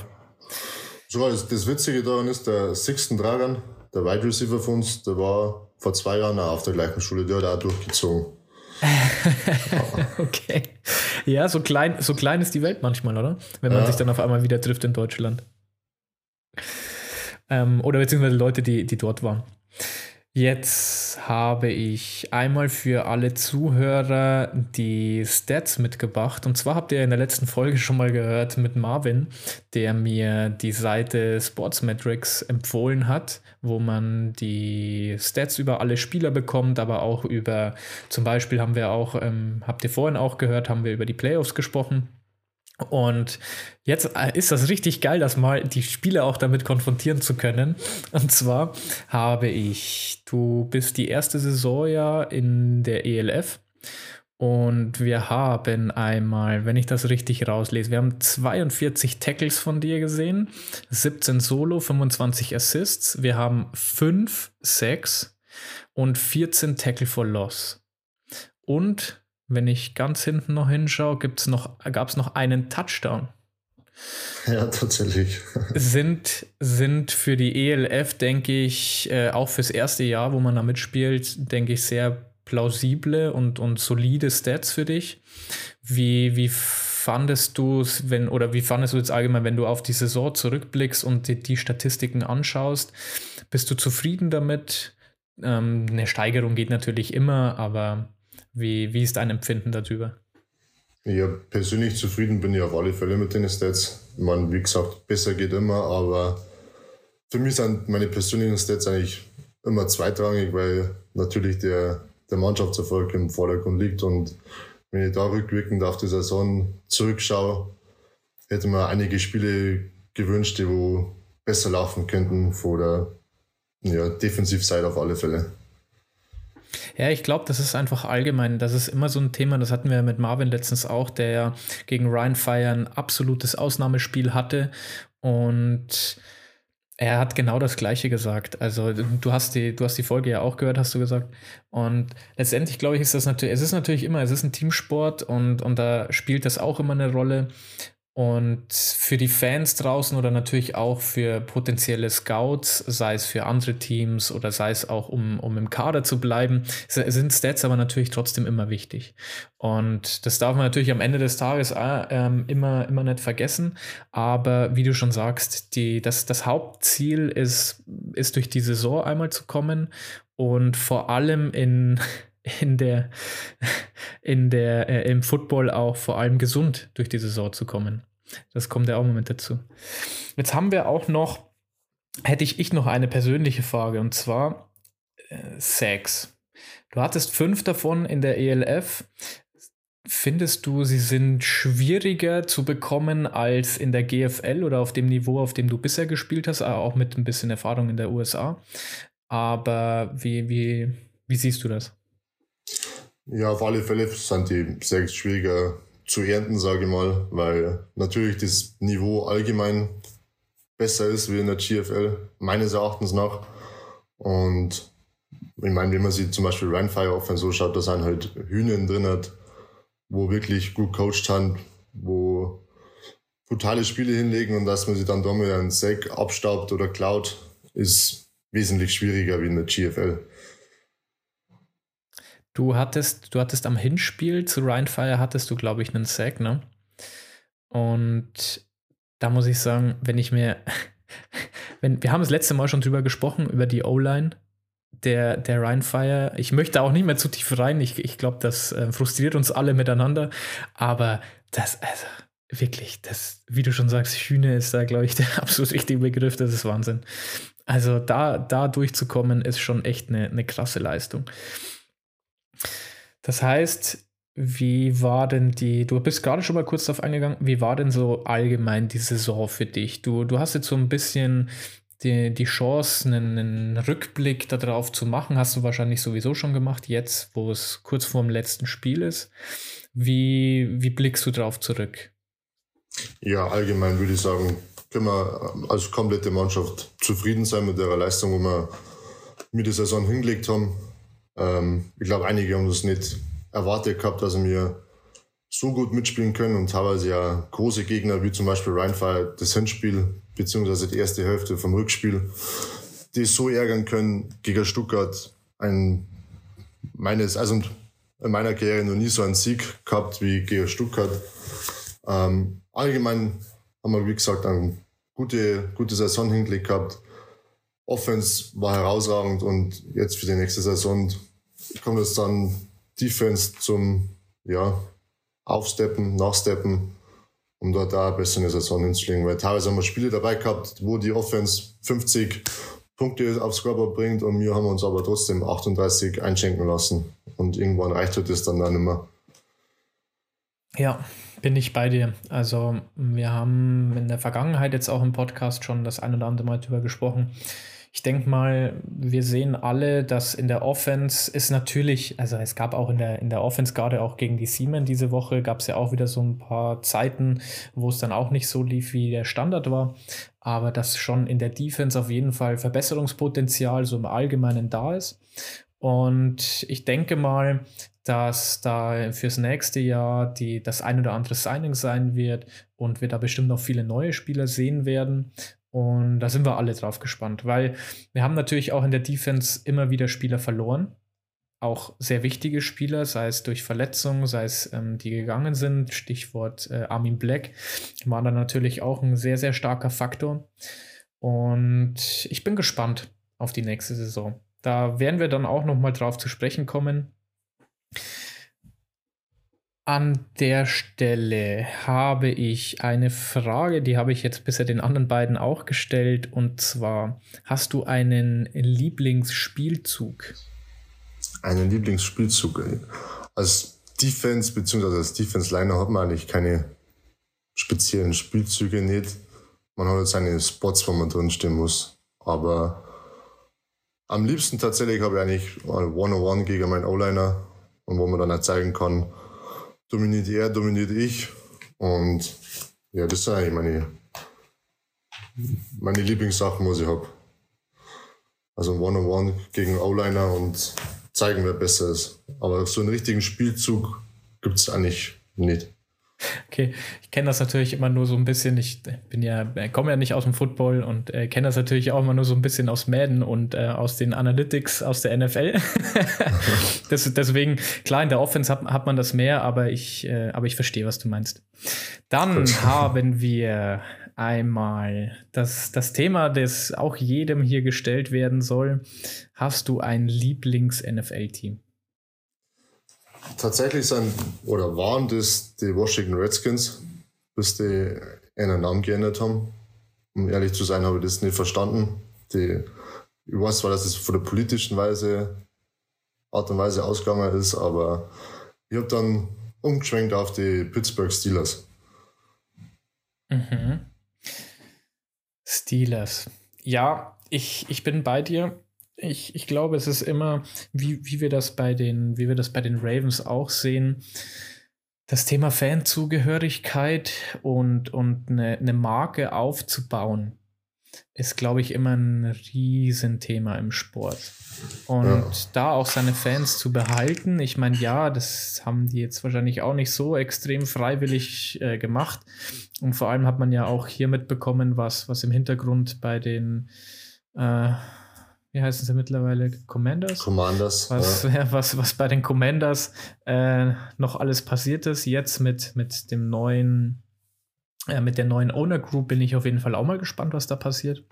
So, das, das Witzige daran ist, der Sixten Dragan, der Wide Receiver von uns, der war vor zwei Jahren auch auf der gleichen Schule, der hat auch durchgezogen. okay. Ja, so klein, so klein ist die Welt manchmal, oder? Wenn man ja. sich dann auf einmal wieder trifft in Deutschland. Ähm, oder beziehungsweise Leute, die, die dort waren. Jetzt habe ich einmal für alle Zuhörer die Stats mitgebracht. Und zwar habt ihr in der letzten Folge schon mal gehört mit Marvin, der mir die Seite Sportsmetrics empfohlen hat, wo man die Stats über alle Spieler bekommt, aber auch über, zum Beispiel haben wir auch, ähm, habt ihr vorhin auch gehört, haben wir über die Playoffs gesprochen. Und jetzt äh, ist das richtig geil, das mal die Spieler auch damit konfrontieren zu können. Und zwar habe ich, du bist die erste Saison ja in der ELF. Und wir haben einmal, wenn ich das richtig rauslese, wir haben 42 Tackles von dir gesehen, 17 Solo, 25 Assists. Wir haben 5 Sacks und 14 Tackle for Loss. Und wenn ich ganz hinten noch hinschaue, noch, gab es noch einen Touchdown. Ja, tatsächlich. sind, sind für die ELF, denke ich, äh, auch fürs erste Jahr, wo man da mitspielt, denke ich, sehr plausible und, und solide Stats für dich. Wie, wie fandest du es, wenn, oder wie fandest du jetzt allgemein, wenn du auf die Saison zurückblickst und die, die Statistiken anschaust? Bist du zufrieden damit? Ähm, eine Steigerung geht natürlich immer, aber wie, wie ist dein Empfinden darüber? Ja, persönlich zufrieden bin ich auf alle Fälle mit den Stats. Ich meine, wie gesagt, besser geht immer, aber für mich sind meine persönlichen Stats eigentlich immer zweitrangig, weil natürlich der, der Mannschaftserfolg im Vordergrund liegt und wenn ich da rückwirkend auf die Saison zurückschaue, hätte mir einige Spiele gewünscht, die wo besser laufen könnten vor der ja, Defensivseite auf alle Fälle. Ja, ich glaube, das ist einfach allgemein. Das ist immer so ein Thema, das hatten wir mit Marvin letztens auch, der ja gegen Ryan Fire ein absolutes Ausnahmespiel hatte. Und er hat genau das Gleiche gesagt. Also du hast die, du hast die Folge ja auch gehört, hast du gesagt. Und letztendlich glaube ich, ist das natürlich, es ist natürlich immer, es ist ein Teamsport und, und da spielt das auch immer eine Rolle. Und für die Fans draußen oder natürlich auch für potenzielle Scouts, sei es für andere Teams oder sei es auch, um, um im Kader zu bleiben, sind Stats aber natürlich trotzdem immer wichtig. Und das darf man natürlich am Ende des Tages äh, immer, immer nicht vergessen. Aber wie du schon sagst, die, das, das Hauptziel ist, ist durch die Saison einmal zu kommen und vor allem in in der, in der, äh, im Football auch vor allem gesund durch die Saison zu kommen. Das kommt ja auch im Moment dazu. Jetzt haben wir auch noch, hätte ich, ich noch eine persönliche Frage und zwar äh, Sex. Du hattest fünf davon in der ELF. Findest du, sie sind schwieriger zu bekommen als in der GFL oder auf dem Niveau, auf dem du bisher gespielt hast, auch mit ein bisschen Erfahrung in der USA? Aber wie, wie, wie siehst du das? Ja, auf alle Fälle sind die sehr schwieriger zu ernten, sage ich mal, weil natürlich das Niveau allgemein besser ist wie in der GFL, meines Erachtens nach. Und ich meine, wenn man sich zum Beispiel Rheinfire Offense so schaut, da sind halt Hühner drin hat, wo wirklich gut coacht haben, wo brutale Spiele hinlegen und dass man sich dann da mal einen Sack abstaubt oder klaut, ist wesentlich schwieriger wie in der GFL. Du hattest, du hattest am Hinspiel zu Ryan Fire hattest du, glaube ich, einen Sack, ne? Und da muss ich sagen, wenn ich mir, wenn, wir haben das letzte Mal schon drüber gesprochen, über die O-Line der, der Ryan Fire. Ich möchte auch nicht mehr zu tief rein. Ich, ich glaube, das äh, frustriert uns alle miteinander. Aber das, also wirklich, das, wie du schon sagst, Hühner ist da, glaube ich, der absolut richtige Begriff. Das ist Wahnsinn. Also da, da durchzukommen, ist schon echt eine, eine krasse Leistung. Das heißt, wie war denn die, du bist gerade schon mal kurz darauf eingegangen, wie war denn so allgemein die Saison für dich? Du, du hast jetzt so ein bisschen die, die Chance, einen, einen Rückblick darauf zu machen, hast du wahrscheinlich sowieso schon gemacht, jetzt, wo es kurz vor dem letzten Spiel ist. Wie, wie blickst du darauf zurück? Ja, allgemein würde ich sagen, können wir als komplette Mannschaft zufrieden sein mit der Leistung, wo wir mit der Saison hingelegt haben. Ähm, ich glaube, einige haben das nicht erwartet gehabt, dass wir so gut mitspielen können und teilweise ja große Gegner wie zum Beispiel Rheinfire das Hinspiel beziehungsweise die erste Hälfte vom Rückspiel, die so ärgern können gegen Stuttgart. Ein meines, also in meiner Karriere noch nie so einen Sieg gehabt wie gegen Stuttgart. Ähm, allgemein haben wir, wie gesagt, eine gute, gute Saison hingelegt gehabt. Offense war herausragend und jetzt für die nächste Saison kommt es dann Defense zum ja, Aufsteppen, Nachsteppen, um dort da besser eine Saison hinzulegen. Weil teilweise haben wir Spiele dabei gehabt, wo die Offense 50 Punkte aufs Scoreboard bringt und wir haben uns aber trotzdem 38 einschenken lassen. Und irgendwann reicht halt das dann, dann immer. Ja, Bin ich bei dir. Also, wir haben in der Vergangenheit jetzt auch im Podcast schon das ein oder andere Mal drüber gesprochen. Ich denke mal, wir sehen alle, dass in der Offense ist natürlich, also es gab auch in der, in der Offense gerade auch gegen die Siemens diese Woche, gab es ja auch wieder so ein paar Zeiten, wo es dann auch nicht so lief, wie der Standard war. Aber dass schon in der Defense auf jeden Fall Verbesserungspotenzial so im Allgemeinen da ist. Und ich denke mal, dass da fürs nächste Jahr die, das ein oder andere Signing sein wird und wir da bestimmt noch viele neue Spieler sehen werden. Und da sind wir alle drauf gespannt, weil wir haben natürlich auch in der Defense immer wieder Spieler verloren. Auch sehr wichtige Spieler, sei es durch Verletzungen, sei es ähm, die gegangen sind. Stichwort äh, Armin Black war da natürlich auch ein sehr, sehr starker Faktor. Und ich bin gespannt auf die nächste Saison. Da werden wir dann auch nochmal drauf zu sprechen kommen. An der Stelle habe ich eine Frage, die habe ich jetzt bisher den anderen beiden auch gestellt. Und zwar, hast du einen Lieblingsspielzug? Einen Lieblingsspielzug? Als Defense bzw. als Defense-Liner hat man eigentlich keine speziellen Spielzüge nicht. Man hat jetzt seine Spots, wo man drinstehen muss. Aber am liebsten tatsächlich habe ich eigentlich One-on-One gegen meinen O-Liner und wo man dann auch zeigen kann, dominiert er, dominiert ich. Und ja, das sind eigentlich meine, meine Lieblingssachen, was ich habe. Also One-on-One -on -One gegen O-Liner und zeigen, wer besser ist. Aber so einen richtigen Spielzug gibt es eigentlich nicht. Okay, ich kenne das natürlich immer nur so ein bisschen. Ich bin ja, komme ja nicht aus dem Football und äh, kenne das natürlich auch immer nur so ein bisschen aus Madden und äh, aus den Analytics aus der NFL. das, deswegen, klar, in der Offense hat, hat man das mehr, aber ich, äh, aber ich verstehe, was du meinst. Dann haben wir einmal das, das Thema, das auch jedem hier gestellt werden soll. Hast du ein Lieblings-NFL-Team? Tatsächlich sind oder waren das die Washington Redskins, bis die einen Namen geändert haben. Um ehrlich zu sein, habe ich das nicht verstanden. Die, ich weiß zwar, dass es von der politischen Weise, Art und Weise ausgegangen ist, aber ich habe dann umgeschwenkt auf die Pittsburgh Steelers. Mhm. Steelers. Ja, ich, ich bin bei dir ich, ich glaube, es ist immer, wie, wie, wir das bei den, wie wir das bei den Ravens auch sehen, das Thema Fanzugehörigkeit und, und eine, eine Marke aufzubauen, ist, glaube ich, immer ein Riesenthema im Sport. Und ja. da auch seine Fans zu behalten, ich meine, ja, das haben die jetzt wahrscheinlich auch nicht so extrem freiwillig äh, gemacht. Und vor allem hat man ja auch hier mitbekommen, was, was im Hintergrund bei den äh, wie heißen sie mittlerweile? Commanders? Commanders. Was, ja. was, was bei den Commanders äh, noch alles passiert ist. Jetzt mit, mit dem neuen, äh, mit der neuen Owner Group bin ich auf jeden Fall auch mal gespannt, was da passiert.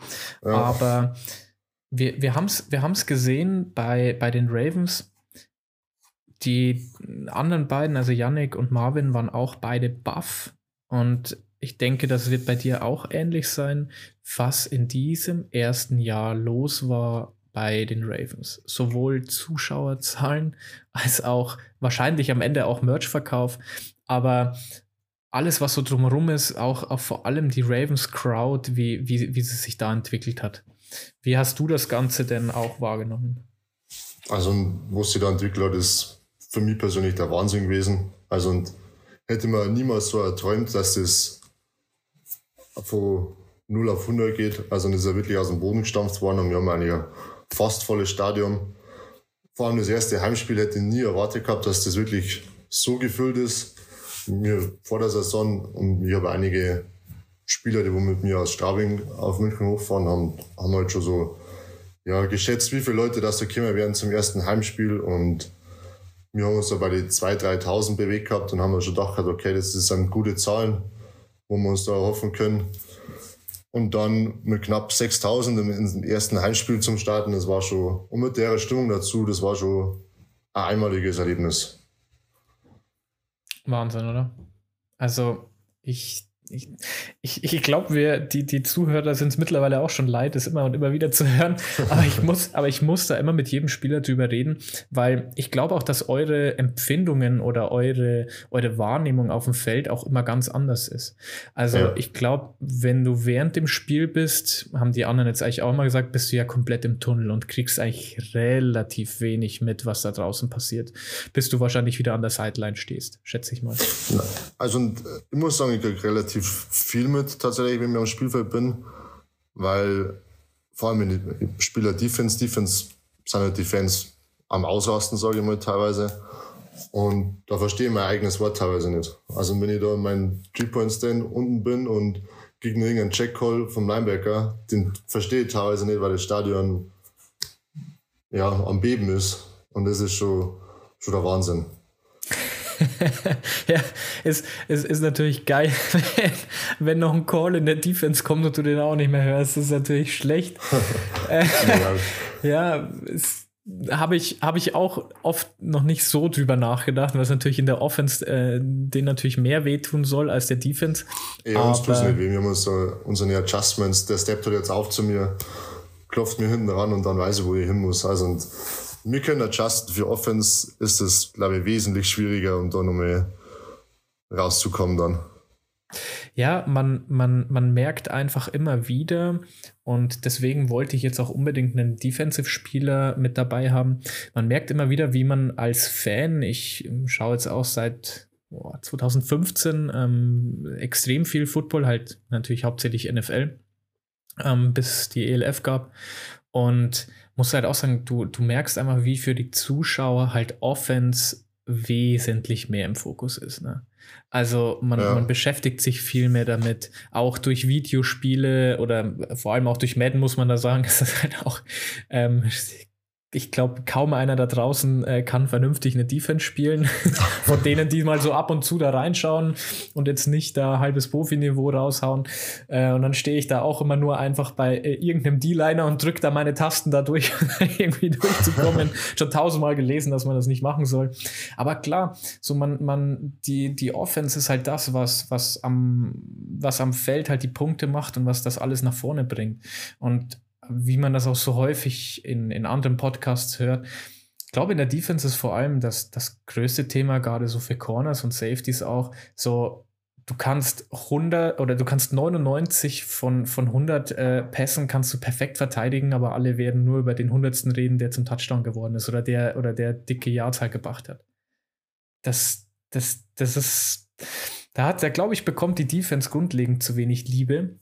Ja. Aber wir, wir haben es wir gesehen bei, bei den Ravens. Die anderen beiden, also Yannick und Marvin, waren auch beide buff. Und ich denke, das wird bei dir auch ähnlich sein, was in diesem ersten Jahr los war bei den Ravens. Sowohl Zuschauerzahlen als auch wahrscheinlich am Ende auch Merchverkauf. Aber alles, was so drumherum ist, auch, auch vor allem die Ravens Crowd, wie, wie, wie sie sich da entwickelt hat. Wie hast du das Ganze denn auch wahrgenommen? Also, was sie da entwickelt hat, ist für mich persönlich der Wahnsinn gewesen. Also, und hätte man niemals so erträumt, dass das von 0 auf 100 geht. Also das ist ja wirklich aus dem Boden gestampft worden und wir haben ein fast volles Stadion. Vor allem das erste Heimspiel hätte ich nie erwartet gehabt, dass das wirklich so gefüllt ist. Mir vor der Saison und ich habe einige Spieler, die mit mir aus Straubing auf München hochfahren, haben, haben halt schon so ja, geschätzt, wie viele Leute das da kommen werden zum ersten Heimspiel und wir haben uns da bei den 2.000, 3.000 bewegt gehabt und haben schon gedacht, okay, das sind gute Zahlen wo wir uns da erhoffen können. Und dann mit knapp 6000 im, ersten Heimspiel zum Starten, das war schon, und mit der Stimmung dazu, das war schon ein einmaliges Erlebnis. Wahnsinn, oder? Also, ich, ich, ich, ich glaube, wir, die, die Zuhörer sind es mittlerweile auch schon leid, das immer und immer wieder zu hören. Aber ich muss, aber ich muss da immer mit jedem Spieler drüber reden, weil ich glaube auch, dass eure Empfindungen oder eure, eure Wahrnehmung auf dem Feld auch immer ganz anders ist. Also ja. ich glaube, wenn du während dem Spiel bist, haben die anderen jetzt eigentlich auch mal gesagt, bist du ja komplett im Tunnel und kriegst eigentlich relativ wenig mit, was da draußen passiert, bis du wahrscheinlich wieder an der Sideline stehst, schätze ich mal. Also ich muss sagen, ich kriege relativ viel mit, tatsächlich, wenn ich am Spielfeld bin, weil vor allem wenn ich spiele Defense, Defense sind halt die Fans am Ausrasten, sage ich mal teilweise. Und da verstehe ich mein eigenes Wort teilweise nicht. Also wenn ich da in meinem Three-Point-Stand unten bin und gegen irgendeinen Check-Call vom Linebacker, den verstehe ich teilweise nicht, weil das Stadion ja, am Beben ist. Und das ist schon, schon der Wahnsinn. ja, es, es ist natürlich geil, wenn, wenn, noch ein Call in der Defense kommt und du den auch nicht mehr hörst. Das ist natürlich schlecht. ja, ja habe ich, hab ich auch oft noch nicht so drüber nachgedacht, was natürlich in der Offense äh, den natürlich mehr wehtun soll als der Defense. Ja, uns tut es nicht weh. Wir haben uns, uh, unsere Adjustments, der steppt jetzt auf zu mir, klopft mir hinten ran und dann weiß ich, wo ich hin muss. Also und wir können adjusten. Für Offense ist es, glaube ich, wesentlich schwieriger, um da nochmal rauszukommen dann. Ja, man, man, man merkt einfach immer wieder, und deswegen wollte ich jetzt auch unbedingt einen Defensive-Spieler mit dabei haben. Man merkt immer wieder, wie man als Fan, ich schaue jetzt auch seit 2015 ähm, extrem viel Football, halt natürlich hauptsächlich NFL, ähm, bis die ELF gab. Und muss halt auch sagen, du, du merkst einfach, wie für die Zuschauer halt Offense wesentlich mehr im Fokus ist. Ne? Also man, ja. man beschäftigt sich viel mehr damit, auch durch Videospiele oder vor allem auch durch Madden muss man da sagen, ist das halt auch ähm, ich glaube, kaum einer da draußen äh, kann vernünftig eine Defense spielen. Von denen, die mal so ab und zu da reinschauen und jetzt nicht da halbes Profi-Niveau raushauen. Äh, und dann stehe ich da auch immer nur einfach bei äh, irgendeinem D-Liner und drücke da meine Tasten da durch, irgendwie durchzukommen. Schon tausendmal gelesen, dass man das nicht machen soll. Aber klar, so man, man, die, die Offense ist halt das, was, was am, was am Feld halt die Punkte macht und was das alles nach vorne bringt. Und wie man das auch so häufig in, in anderen Podcasts hört. Ich glaube, in der Defense ist vor allem das, das größte Thema, gerade so für Corners und Safeties auch, so du kannst 100 oder du kannst 99 von, von 100 äh, Pässen kannst du perfekt verteidigen, aber alle werden nur über den 100. reden, der zum Touchdown geworden ist oder der, oder der dicke Jahrzahl gebracht hat. Das, das, das ist, da hat, da glaube ich, bekommt die Defense grundlegend zu wenig Liebe.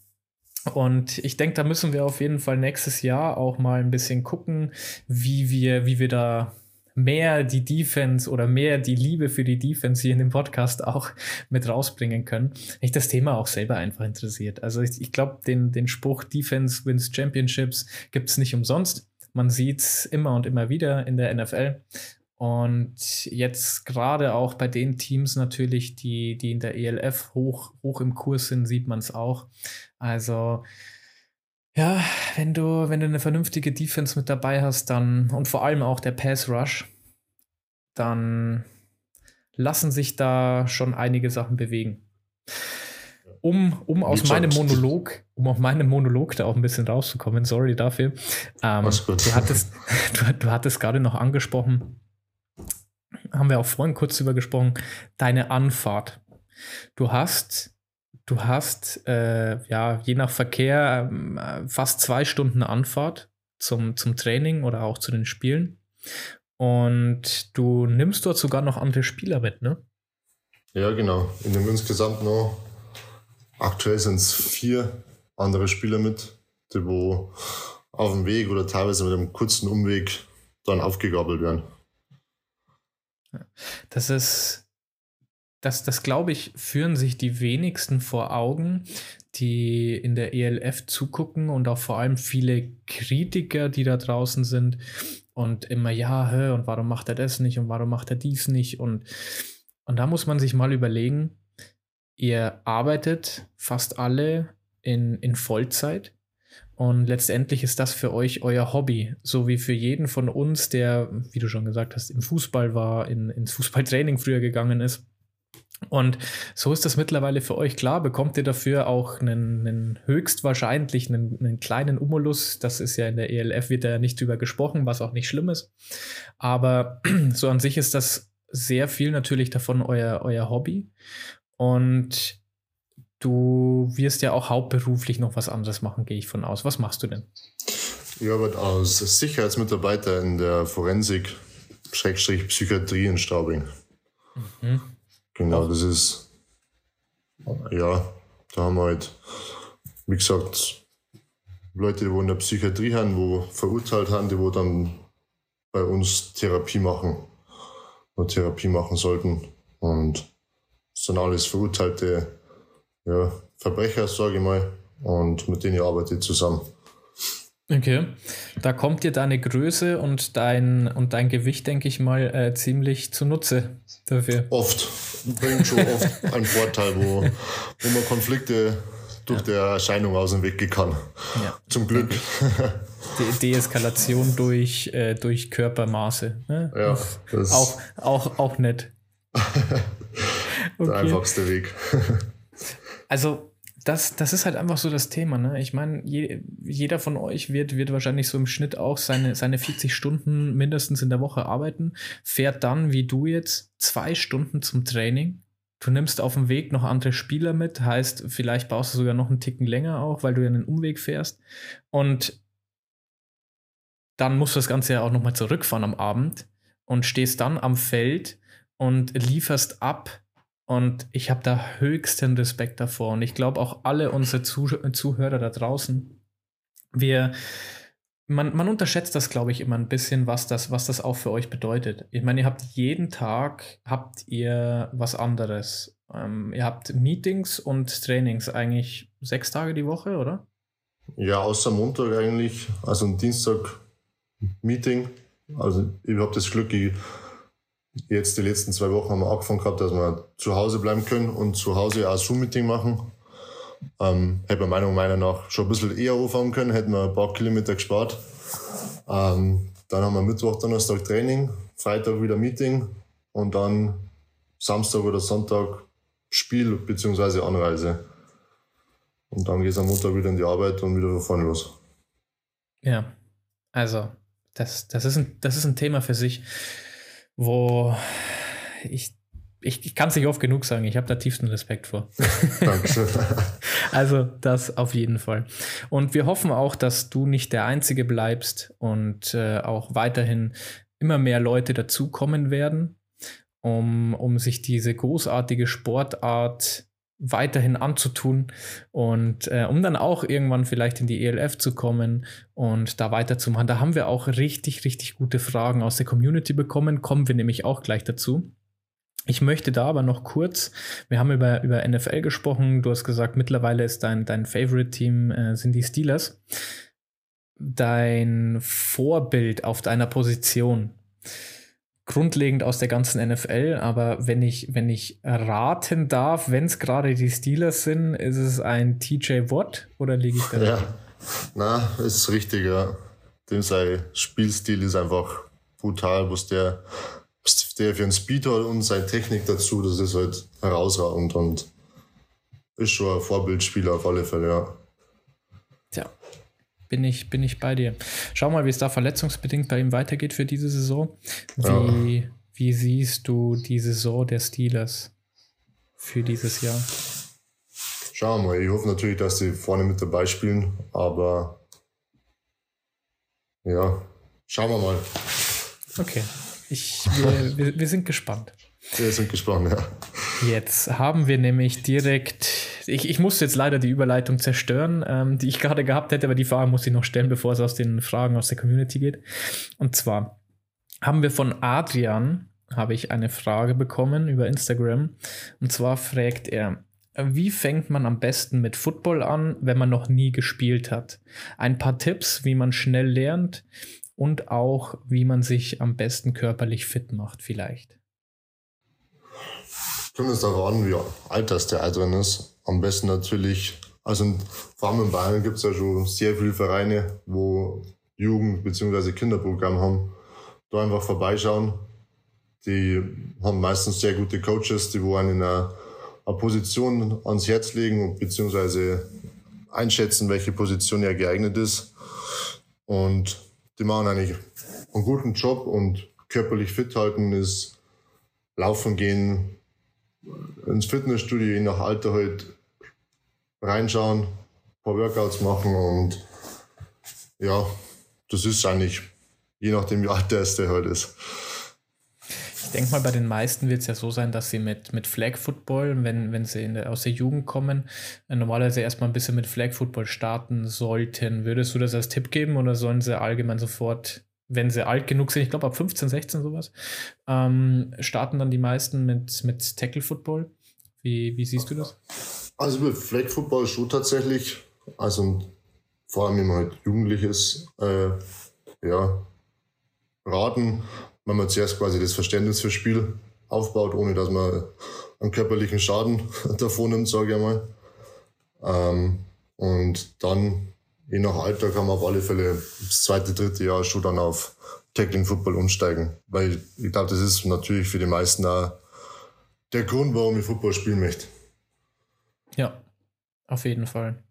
Und ich denke, da müssen wir auf jeden Fall nächstes Jahr auch mal ein bisschen gucken, wie wir, wie wir da mehr die Defense oder mehr die Liebe für die Defense hier in dem Podcast auch mit rausbringen können. Mich das Thema auch selber einfach interessiert. Also ich, ich glaube, den, den Spruch Defense wins Championships gibt es nicht umsonst. Man sieht es immer und immer wieder in der NFL. Und jetzt gerade auch bei den Teams natürlich, die, die in der ELF hoch, hoch im Kurs sind, sieht man es auch. Also, ja, wenn du, wenn du eine vernünftige Defense mit dabei hast, dann und vor allem auch der Pass Rush, dann lassen sich da schon einige Sachen bewegen. Um, um aus meinem Monolog, um auf meinem Monolog da auch ein bisschen rauszukommen, sorry dafür. Ähm, du hattest, du, du hattest gerade noch angesprochen, haben wir auch vorhin kurz drüber gesprochen, deine Anfahrt. Du hast, du hast, äh, ja, je nach Verkehr äh, fast zwei Stunden Anfahrt zum, zum Training oder auch zu den Spielen. Und du nimmst dort sogar noch andere Spieler mit, ne? Ja, genau. In dem insgesamt noch, aktuell sind es vier andere Spieler mit, die wo auf dem Weg oder teilweise mit einem kurzen Umweg dann aufgegabelt werden. Das ist, das, das glaube ich, führen sich die wenigsten vor Augen, die in der ELF zugucken und auch vor allem viele Kritiker, die da draußen sind und immer, ja, hä, und warum macht er das nicht und warum macht er dies nicht und, und da muss man sich mal überlegen, ihr arbeitet fast alle in, in Vollzeit und letztendlich ist das für euch euer Hobby, so wie für jeden von uns, der, wie du schon gesagt hast, im Fußball war, in, ins Fußballtraining früher gegangen ist. Und so ist das mittlerweile für euch klar. Bekommt ihr dafür auch einen, einen höchstwahrscheinlich einen, einen, kleinen Umolus? Das ist ja in der ELF wird ja nicht drüber gesprochen, was auch nicht schlimm ist. Aber so an sich ist das sehr viel natürlich davon euer, euer Hobby. Und du wirst ja auch hauptberuflich noch was anderes machen, gehe ich von aus. Was machst du denn? Ich arbeite als Sicherheitsmitarbeiter in der Forensik, Schrägstrich Psychiatrie in Straubing. Mhm. Genau, das ist, ja, da haben wir halt, wie gesagt, Leute, die in der Psychiatrie haben, wo verurteilt haben, die wo dann bei uns Therapie machen, oder Therapie machen sollten. Und das sind alles verurteilte ja, Verbrecher, sage ich mal, und mit denen ich arbeite zusammen. Okay, da kommt dir deine Größe und dein, und dein Gewicht, denke ich mal, äh, ziemlich zunutze dafür. Oft, bringt schon oft einen Vorteil, wo, wo man Konflikte durch ja. die Erscheinung aus dem Weg gehen kann. Ja. Zum Glück. De Deeskalation durch, äh, durch Körpermaße. Ne? Ja, das auch, auch, auch nett. Der einfachste Weg. also das, das ist halt einfach so das Thema. Ne? Ich meine, je, jeder von euch wird, wird wahrscheinlich so im Schnitt auch seine, seine 40 Stunden mindestens in der Woche arbeiten, fährt dann, wie du jetzt, zwei Stunden zum Training. Du nimmst auf dem Weg noch andere Spieler mit, heißt, vielleicht baust du sogar noch einen Ticken länger auch, weil du ja einen Umweg fährst. Und dann musst du das Ganze ja auch nochmal zurückfahren am Abend und stehst dann am Feld und lieferst ab und ich habe da höchsten Respekt davor. Und ich glaube auch alle unsere Zuh Zuhörer da draußen. Wir, man, man unterschätzt das, glaube ich, immer ein bisschen, was das, was das auch für euch bedeutet. Ich meine, ihr habt jeden Tag, habt ihr was anderes. Ähm, ihr habt Meetings und Trainings eigentlich sechs Tage die Woche, oder? Ja, außer Montag eigentlich. Also ein Dienstag Meeting. Also ich habe das Glück, ich Jetzt die letzten zwei Wochen haben wir angefangen gehabt, dass wir zu Hause bleiben können und zu Hause auch Zoom-Meeting machen. Ähm, hätte man meiner Meinung nach schon ein bisschen eher anfangen können, hätten wir ein paar Kilometer gespart. Ähm, dann haben wir Mittwoch, Donnerstag Training, Freitag wieder Meeting und dann Samstag oder Sonntag Spiel bzw. Anreise. Und dann geht es am Montag wieder in die Arbeit und wieder von vorne los. Ja, also das, das, ist ein, das ist ein Thema für sich wo ich, ich, ich kann es nicht oft genug sagen, ich habe da tiefsten Respekt vor. Dankeschön. also das auf jeden Fall. Und wir hoffen auch, dass du nicht der Einzige bleibst und äh, auch weiterhin immer mehr Leute dazukommen werden, um, um sich diese großartige Sportart weiterhin anzutun und äh, um dann auch irgendwann vielleicht in die ELF zu kommen und da weiterzumachen. Da haben wir auch richtig, richtig gute Fragen aus der Community bekommen, kommen wir nämlich auch gleich dazu. Ich möchte da aber noch kurz, wir haben über, über NFL gesprochen, du hast gesagt, mittlerweile ist dein, dein Favorite-Team äh, sind die Steelers. Dein Vorbild auf deiner Position, grundlegend aus der ganzen NFL, aber wenn ich, wenn ich raten darf, wenn es gerade die Steelers sind, ist es ein TJ Watt oder liege ich da? Ja, na, ist richtig, ja. Dem sein Spielstil ist einfach brutal, was der, der für einen Speed hat und seine Technik dazu, das ist halt herausragend und ist schon ein Vorbildspieler auf alle Fälle, ja. Bin ich, bin ich bei dir. Schau mal, wie es da verletzungsbedingt bei ihm weitergeht für diese Saison. Wie, ja. wie siehst du die Saison der Steelers für dieses Jahr? Schauen wir mal. Ich hoffe natürlich, dass sie vorne mit dabei spielen, aber ja, schauen wir mal. Okay, ich, wir, wir, wir sind gespannt. Wir sind gespannt, ja. Jetzt haben wir nämlich direkt ich, ich musste jetzt leider die Überleitung zerstören, ähm, die ich gerade gehabt hätte, aber die Frage muss ich noch stellen, bevor es aus den Fragen aus der Community geht. Und zwar haben wir von Adrian, habe ich eine Frage bekommen über Instagram. Und zwar fragt er, wie fängt man am besten mit Football an, wenn man noch nie gespielt hat? Ein paar Tipps, wie man schnell lernt und auch, wie man sich am besten körperlich fit macht, vielleicht. Kommt es darauf an, wie alt das der drin ist. Am besten natürlich, also vor allem in Bayern gibt es ja schon sehr viele Vereine, wo Jugend- bzw. Kinderprogramm haben. Da einfach vorbeischauen, Die haben meistens sehr gute Coaches, die wo einen in einer, einer Position ans Herz legen beziehungsweise einschätzen, welche Position ja geeignet ist. Und die machen eigentlich einen guten Job und körperlich fit halten ist laufen gehen, ins Fitnessstudio je nach Alter halt reinschauen, ein paar Workouts machen und ja, das ist eigentlich je nachdem, wie alt der ist, der halt ist. Ich denke mal, bei den meisten wird es ja so sein, dass sie mit, mit Flag Football, wenn, wenn sie der, aus der Jugend kommen, äh, normalerweise erstmal ein bisschen mit Flag Football starten sollten. Würdest du das als Tipp geben oder sollen sie allgemein sofort, wenn sie alt genug sind, ich glaube ab 15, 16 sowas, ähm, starten dann die meisten mit, mit Tackle Football? Wie, wie siehst du das? Also mit Flag Football schon tatsächlich, also vor allem wenn man halt jugendlich äh, ja, raten, wenn man zuerst quasi das Verständnis fürs Spiel aufbaut, ohne dass man einen körperlichen Schaden davon nimmt, sage ich einmal. Ähm, und dann, je nach Alter, kann man auf alle Fälle das zweite, dritte Jahr schon dann auf Tackling Football umsteigen. Weil ich glaube, das ist natürlich für die meisten auch der Grund, warum ich Football spielen möchte. Ja, auf jeden Fall.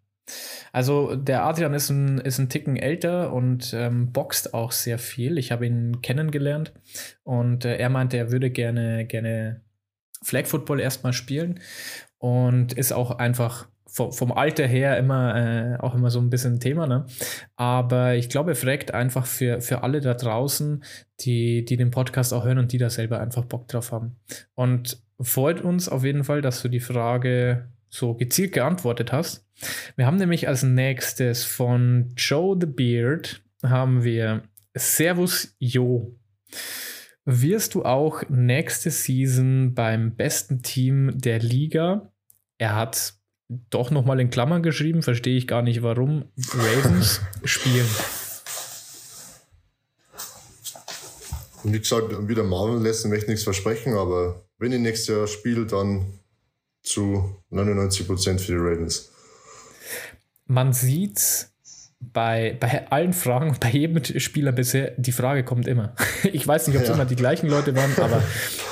Also der Adrian ist ein, ist ein Ticken älter und ähm, boxt auch sehr viel. Ich habe ihn kennengelernt und äh, er meinte, er würde gerne, gerne Flag Football erstmal spielen und ist auch einfach vom, vom Alter her immer äh, auch immer so ein bisschen Thema, ne? Aber ich glaube, er fragt einfach für, für alle da draußen, die, die den Podcast auch hören und die da selber einfach Bock drauf haben. Und freut uns auf jeden Fall, dass du die Frage so gezielt geantwortet hast. Wir haben nämlich als nächstes von Joe the Beard haben wir Servus Jo. Wirst du auch nächste Season beim besten Team der Liga, er hat doch nochmal in Klammern geschrieben, verstehe ich gar nicht warum, Ravens spielen? Und wie gesagt, wieder Marvel lässt möchte nichts versprechen, aber wenn ich nächstes Jahr spiele, dann zu 99 Prozent für die Ravens. Man sieht bei, bei allen Fragen, bei jedem Spieler bisher, die Frage kommt immer. Ich weiß nicht, ob es ja. immer die gleichen Leute waren, aber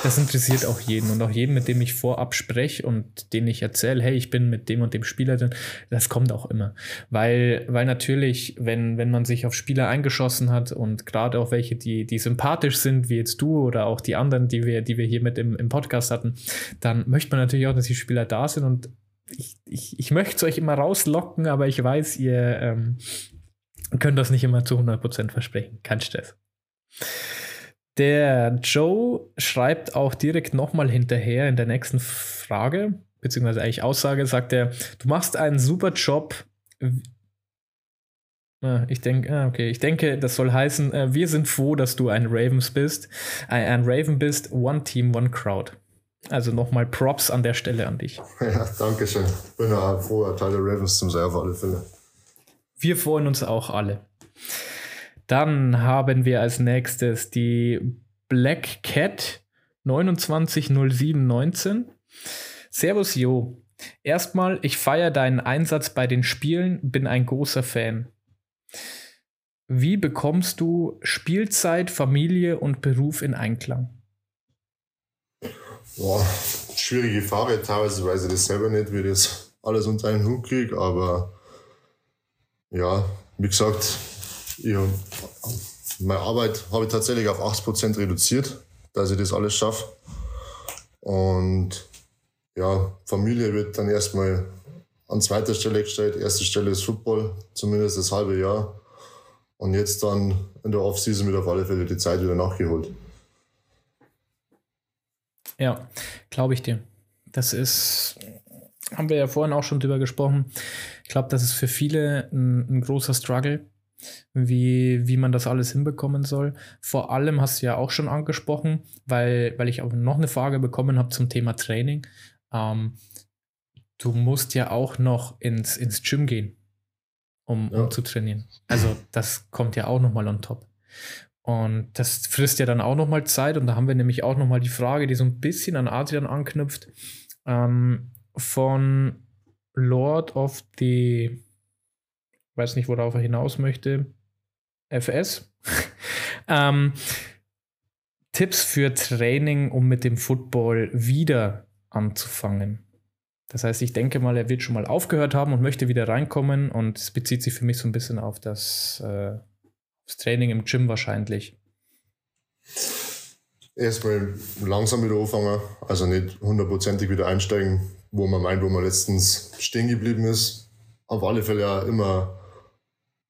das interessiert auch jeden. Und auch jeden, mit dem ich vorab spreche und den ich erzähle, hey, ich bin mit dem und dem Spieler drin, das kommt auch immer. Weil, weil natürlich, wenn, wenn man sich auf Spieler eingeschossen hat und gerade auch welche, die, die sympathisch sind, wie jetzt du oder auch die anderen, die wir, die wir hier mit im, im Podcast hatten, dann möchte man natürlich auch, dass die Spieler da sind und ich, ich, ich möchte es euch immer rauslocken, aber ich weiß, ihr ähm, könnt das nicht immer zu 100% versprechen. Kein Stress. Der Joe schreibt auch direkt nochmal hinterher in der nächsten Frage, beziehungsweise eigentlich Aussage, sagt er, du machst einen super Job. Ah, ich denke, ah, okay, ich denke, das soll heißen, äh, wir sind froh, dass du ein Ravens bist, ein Raven bist, One Team, One Crowd. Also nochmal Props an der Stelle an dich. Ja, danke schön. Bin ja froh, Teil der Ravens zum auf alle Fälle. Wir freuen uns auch alle. Dann haben wir als nächstes die Black Cat 290719. Servus Jo. Erstmal, ich feiere deinen Einsatz bei den Spielen, bin ein großer Fan. Wie bekommst du Spielzeit, Familie und Beruf in Einklang? Boah, schwierige Frage. Teilweise weiß ich das selber nicht, wie ich das alles unter einen Hut kriege. Aber ja, wie gesagt, ich, meine Arbeit habe ich tatsächlich auf 80% reduziert, dass ich das alles schaffe. Und ja, Familie wird dann erstmal an zweiter Stelle gestellt. Erste Stelle ist Football, zumindest das halbe Jahr. Und jetzt dann in der Offseason wird auf alle Fälle die Zeit wieder nachgeholt. Ja, glaube ich dir. Das ist, haben wir ja vorhin auch schon drüber gesprochen. Ich glaube, das ist für viele ein, ein, großer Struggle, wie, wie man das alles hinbekommen soll. Vor allem hast du ja auch schon angesprochen, weil, weil ich auch noch eine Frage bekommen habe zum Thema Training. Ähm, du musst ja auch noch ins, ins Gym gehen, um, ja. um zu trainieren. Also das kommt ja auch nochmal on top. Und das frisst ja dann auch nochmal Zeit. Und da haben wir nämlich auch nochmal die Frage, die so ein bisschen an Adrian anknüpft, ähm, von Lord of the, weiß nicht, worauf er hinaus möchte, FS. ähm, Tipps für Training, um mit dem Football wieder anzufangen. Das heißt, ich denke mal, er wird schon mal aufgehört haben und möchte wieder reinkommen und es bezieht sich für mich so ein bisschen auf das, äh, das Training im Gym wahrscheinlich. Erstmal langsam wieder anfangen, also nicht hundertprozentig wieder einsteigen, wo man meint, wo man letztens stehen geblieben ist. Auf alle Fälle ja immer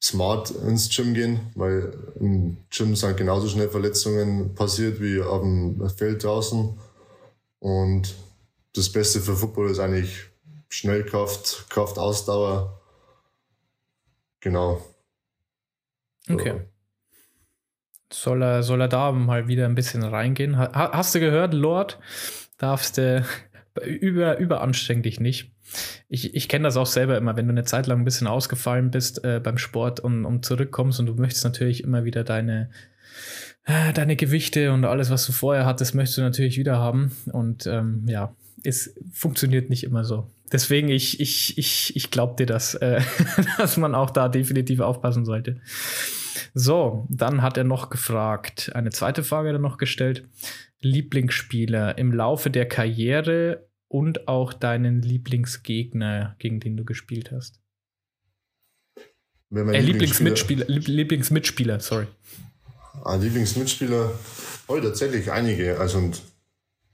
smart ins Gym gehen, weil im Gym sind genauso schnell Verletzungen passiert wie auf dem Feld draußen. Und das Beste für Football ist eigentlich Schnellkraft, Kraft, Ausdauer. Genau. Okay. Soll er, soll er da mal wieder ein bisschen reingehen? hast du gehört, Lord? Darfst du über, überanstreng dich nicht. Ich, ich kenne das auch selber immer, wenn du eine Zeit lang ein bisschen ausgefallen bist äh, beim Sport und, und zurückkommst und du möchtest natürlich immer wieder deine, äh, deine Gewichte und alles, was du vorher hattest, möchtest du natürlich wieder haben. Und ähm, ja, es funktioniert nicht immer so. Deswegen, ich, ich, ich, ich glaube dir das, äh, dass man auch da definitiv aufpassen sollte. So, dann hat er noch gefragt, eine zweite Frage hat er noch gestellt. Lieblingsspieler im Laufe der Karriere und auch deinen Lieblingsgegner, gegen den du gespielt hast? Äh, Lieblingsmitspieler, Lieblingsmitspieler, sorry. Ah, Lieblingsmitspieler, heute oh, tatsächlich einige. Also und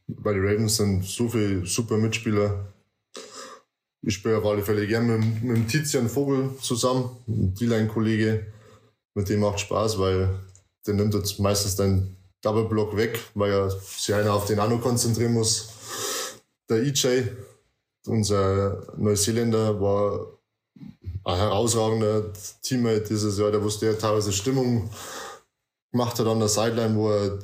bei den Ravens sind so viele super Mitspieler. Ich spiele auf alle Fälle gerne mit, mit Tizian Vogel zusammen, ein D-Line-Kollege. Mit dem macht Spaß, weil der nimmt jetzt meistens dann Double Block weg, weil er sich einer auf den Anno konzentrieren muss der EJ, unser Neuseeländer, war ein herausragender Teammate dieses Jahr. Der wusste ja teilweise Stimmung gemacht hat an der Sideline, wo er,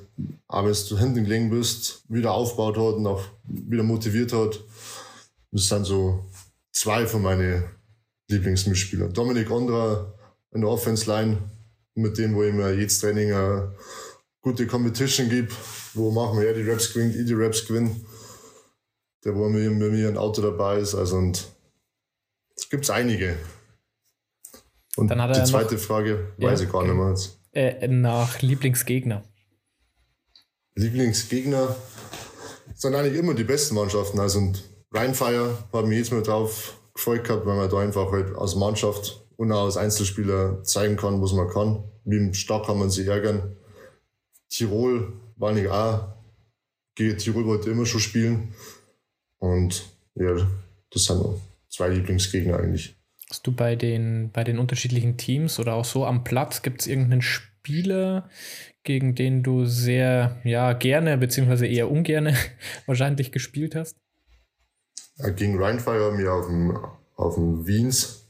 auch wenn du hinten gelegen bist, wieder aufgebaut hat und auch wieder motiviert hat. Das sind so zwei von meinen Lieblingsmitspielern. Dominik Ondra in der Offense Line, mit dem, wo ich mir jedes Training eine gute Competition gibt, wo machen wir ja die Raps gewinnt, ich die Raps gewinne der wo mit mir ein Auto dabei ist. Also und es gibt einige. Und Dann hat er die zweite noch, Frage weiß ja, ich gar nicht mehr jetzt. Äh, nach Lieblingsgegner. Lieblingsgegner sind eigentlich immer die besten Mannschaften. Also und Rheinfire hat mich jetzt mal drauf gefreut gehabt, weil man da einfach halt als Mannschaft und auch als Einzelspieler zeigen kann, was man kann. Wie stark kann man sich ärgern. Tirol war nicht auch. Gegen Tirol wollte immer schon spielen. Und ja, das sind zwei Lieblingsgegner eigentlich. Hast du bei den, bei den unterschiedlichen Teams oder auch so am Platz, gibt es irgendeinen Spieler, gegen den du sehr ja, gerne beziehungsweise eher ungerne wahrscheinlich gespielt hast? Gegen Rheinfire wir auf dem, auf dem Wiens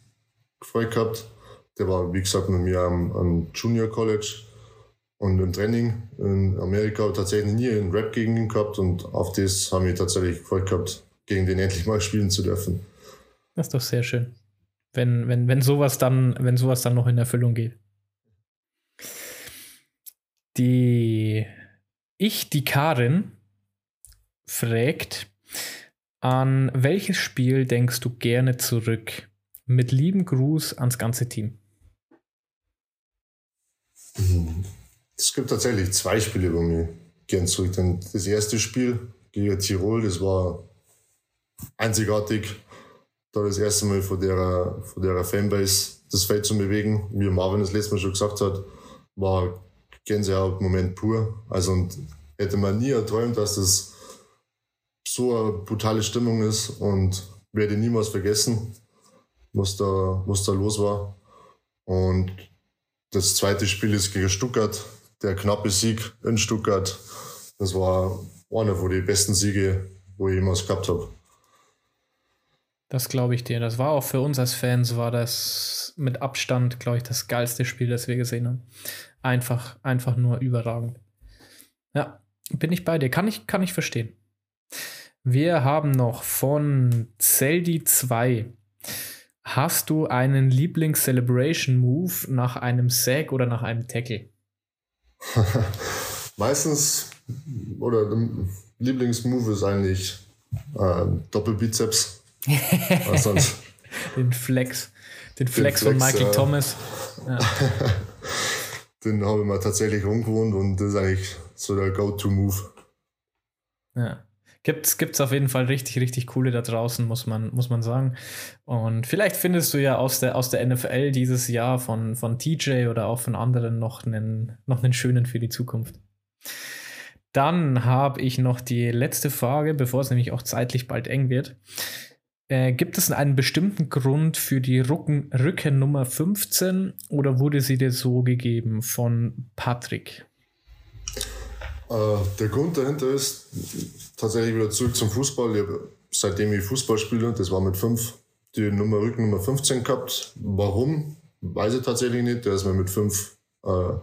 gefreut gehabt. Der war, wie gesagt, mit mir am, am Junior College und im Training in Amerika tatsächlich nie einen Rap gegen ihn gehabt und auf das haben wir tatsächlich gefreut gehabt, gegen den endlich mal spielen zu dürfen. Das ist doch sehr schön. Wenn, wenn, wenn sowas dann, wenn sowas dann noch in Erfüllung geht. Die ich, die Karin, fragt, an welches Spiel denkst du gerne zurück? Mit lieben Gruß ans ganze Team. Mhm. Es gibt tatsächlich zwei Spiele, wo mir gern zurück. Denn das erste Spiel gegen Tirol, das war einzigartig, da das erste Mal von der, von der Fanbase das Feld zu bewegen. Wie Marvin das letzte Mal schon gesagt hat, war Gänsehaut-Moment pur. Also und hätte man nie erträumt, dass das so eine brutale Stimmung ist und werde niemals vergessen, was da, was da los war. Und das zweite Spiel ist gegen Stuttgart der knappe Sieg in Stuttgart, das war einer von den besten Siege, wo ich jemals gehabt habe. Das glaube ich dir. Das war auch für uns als Fans, war das mit Abstand, glaube ich, das geilste Spiel, das wir gesehen haben. Einfach, einfach nur überragend. Ja, bin ich bei dir. Kann ich, kann ich verstehen. Wir haben noch von Zeldi 2. Hast du einen Lieblings-Celebration-Move nach einem Sack oder nach einem Tackle? Meistens, oder Lieblingsmove ist eigentlich äh, Doppelbizeps. Sonst? den Flex. Den Flex, den Flex von Michael äh, Thomas. Ja. den habe ich mir tatsächlich rumgewohnt und das ist eigentlich so der Go-To-Move. Ja. Gibt es auf jeden Fall richtig, richtig coole da draußen, muss man, muss man sagen. Und vielleicht findest du ja aus der, aus der NFL dieses Jahr von, von TJ oder auch von anderen noch einen, noch einen schönen für die Zukunft. Dann habe ich noch die letzte Frage, bevor es nämlich auch zeitlich bald eng wird. Äh, gibt es einen bestimmten Grund für die Rücken, Rückennummer 15 oder wurde sie dir so gegeben von Patrick? Äh, der Grund dahinter ist tatsächlich wieder zurück zum Fußball. Ich seitdem ich Fußball spiele, das war mit fünf, die Nummer Rückennummer 15 gehabt. Warum? Weiß ich tatsächlich nicht. Der ist mir mit fünf äh,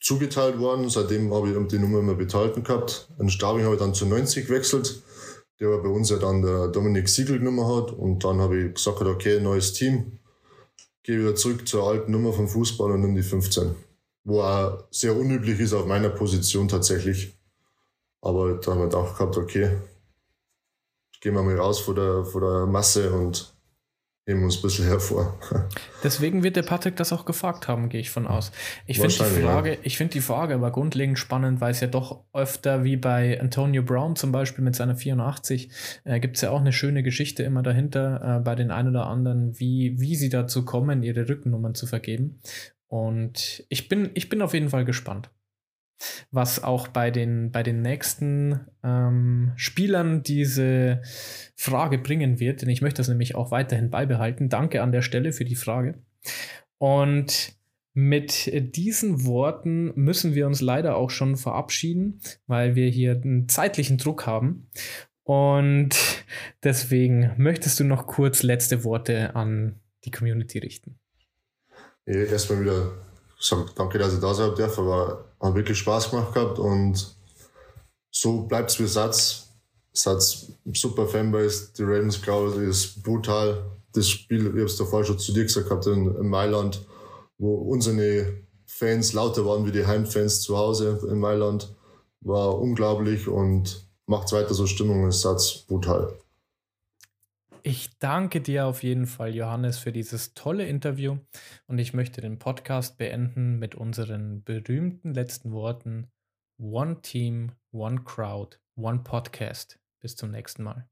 zugeteilt worden. Seitdem habe ich die Nummer immer behalten gehabt. In Stabing habe ich dann zu 90 gewechselt, der bei uns ja dann der Dominik Siegel genommen hat. Und dann habe ich gesagt, okay, neues Team. Gehe wieder zurück zur alten Nummer vom Fußball und nehme die 15 wo auch sehr unüblich ist auf meiner Position tatsächlich. Aber da haben wir auch gehabt, okay, gehen wir mal raus vor der, vor der Masse und heben uns ein bisschen hervor. Deswegen wird der Patrick das auch gefragt haben, gehe ich von aus. Ich finde die, Frage, ja. find die Frage aber grundlegend spannend, weil es ja doch öfter wie bei Antonio Brown zum Beispiel mit seiner 84 äh, gibt es ja auch eine schöne Geschichte immer dahinter äh, bei den ein oder anderen, wie, wie sie dazu kommen, ihre Rückennummern zu vergeben. Und ich bin, ich bin auf jeden Fall gespannt, was auch bei den, bei den nächsten ähm, Spielern diese Frage bringen wird, denn ich möchte das nämlich auch weiterhin beibehalten. Danke an der Stelle für die Frage. Und mit diesen Worten müssen wir uns leider auch schon verabschieden, weil wir hier einen zeitlichen Druck haben. Und deswegen möchtest du noch kurz letzte Worte an die Community richten erstmal wieder sagen, danke, dass ich da sein darf, aber hat wirklich Spaß gemacht gehabt und so bleibt es wie Satz. Satz super Fanbase, die Ravens Crowd ist brutal. Das Spiel, ich habe es davor schon zu dir gesagt gehabt, in, in Mailand, wo unsere Fans lauter waren wie die Heimfans zu Hause in Mailand, war unglaublich und macht weiter so Stimmung, ist Satz brutal. Ich danke dir auf jeden Fall, Johannes, für dieses tolle Interview und ich möchte den Podcast beenden mit unseren berühmten letzten Worten. One Team, One Crowd, One Podcast. Bis zum nächsten Mal.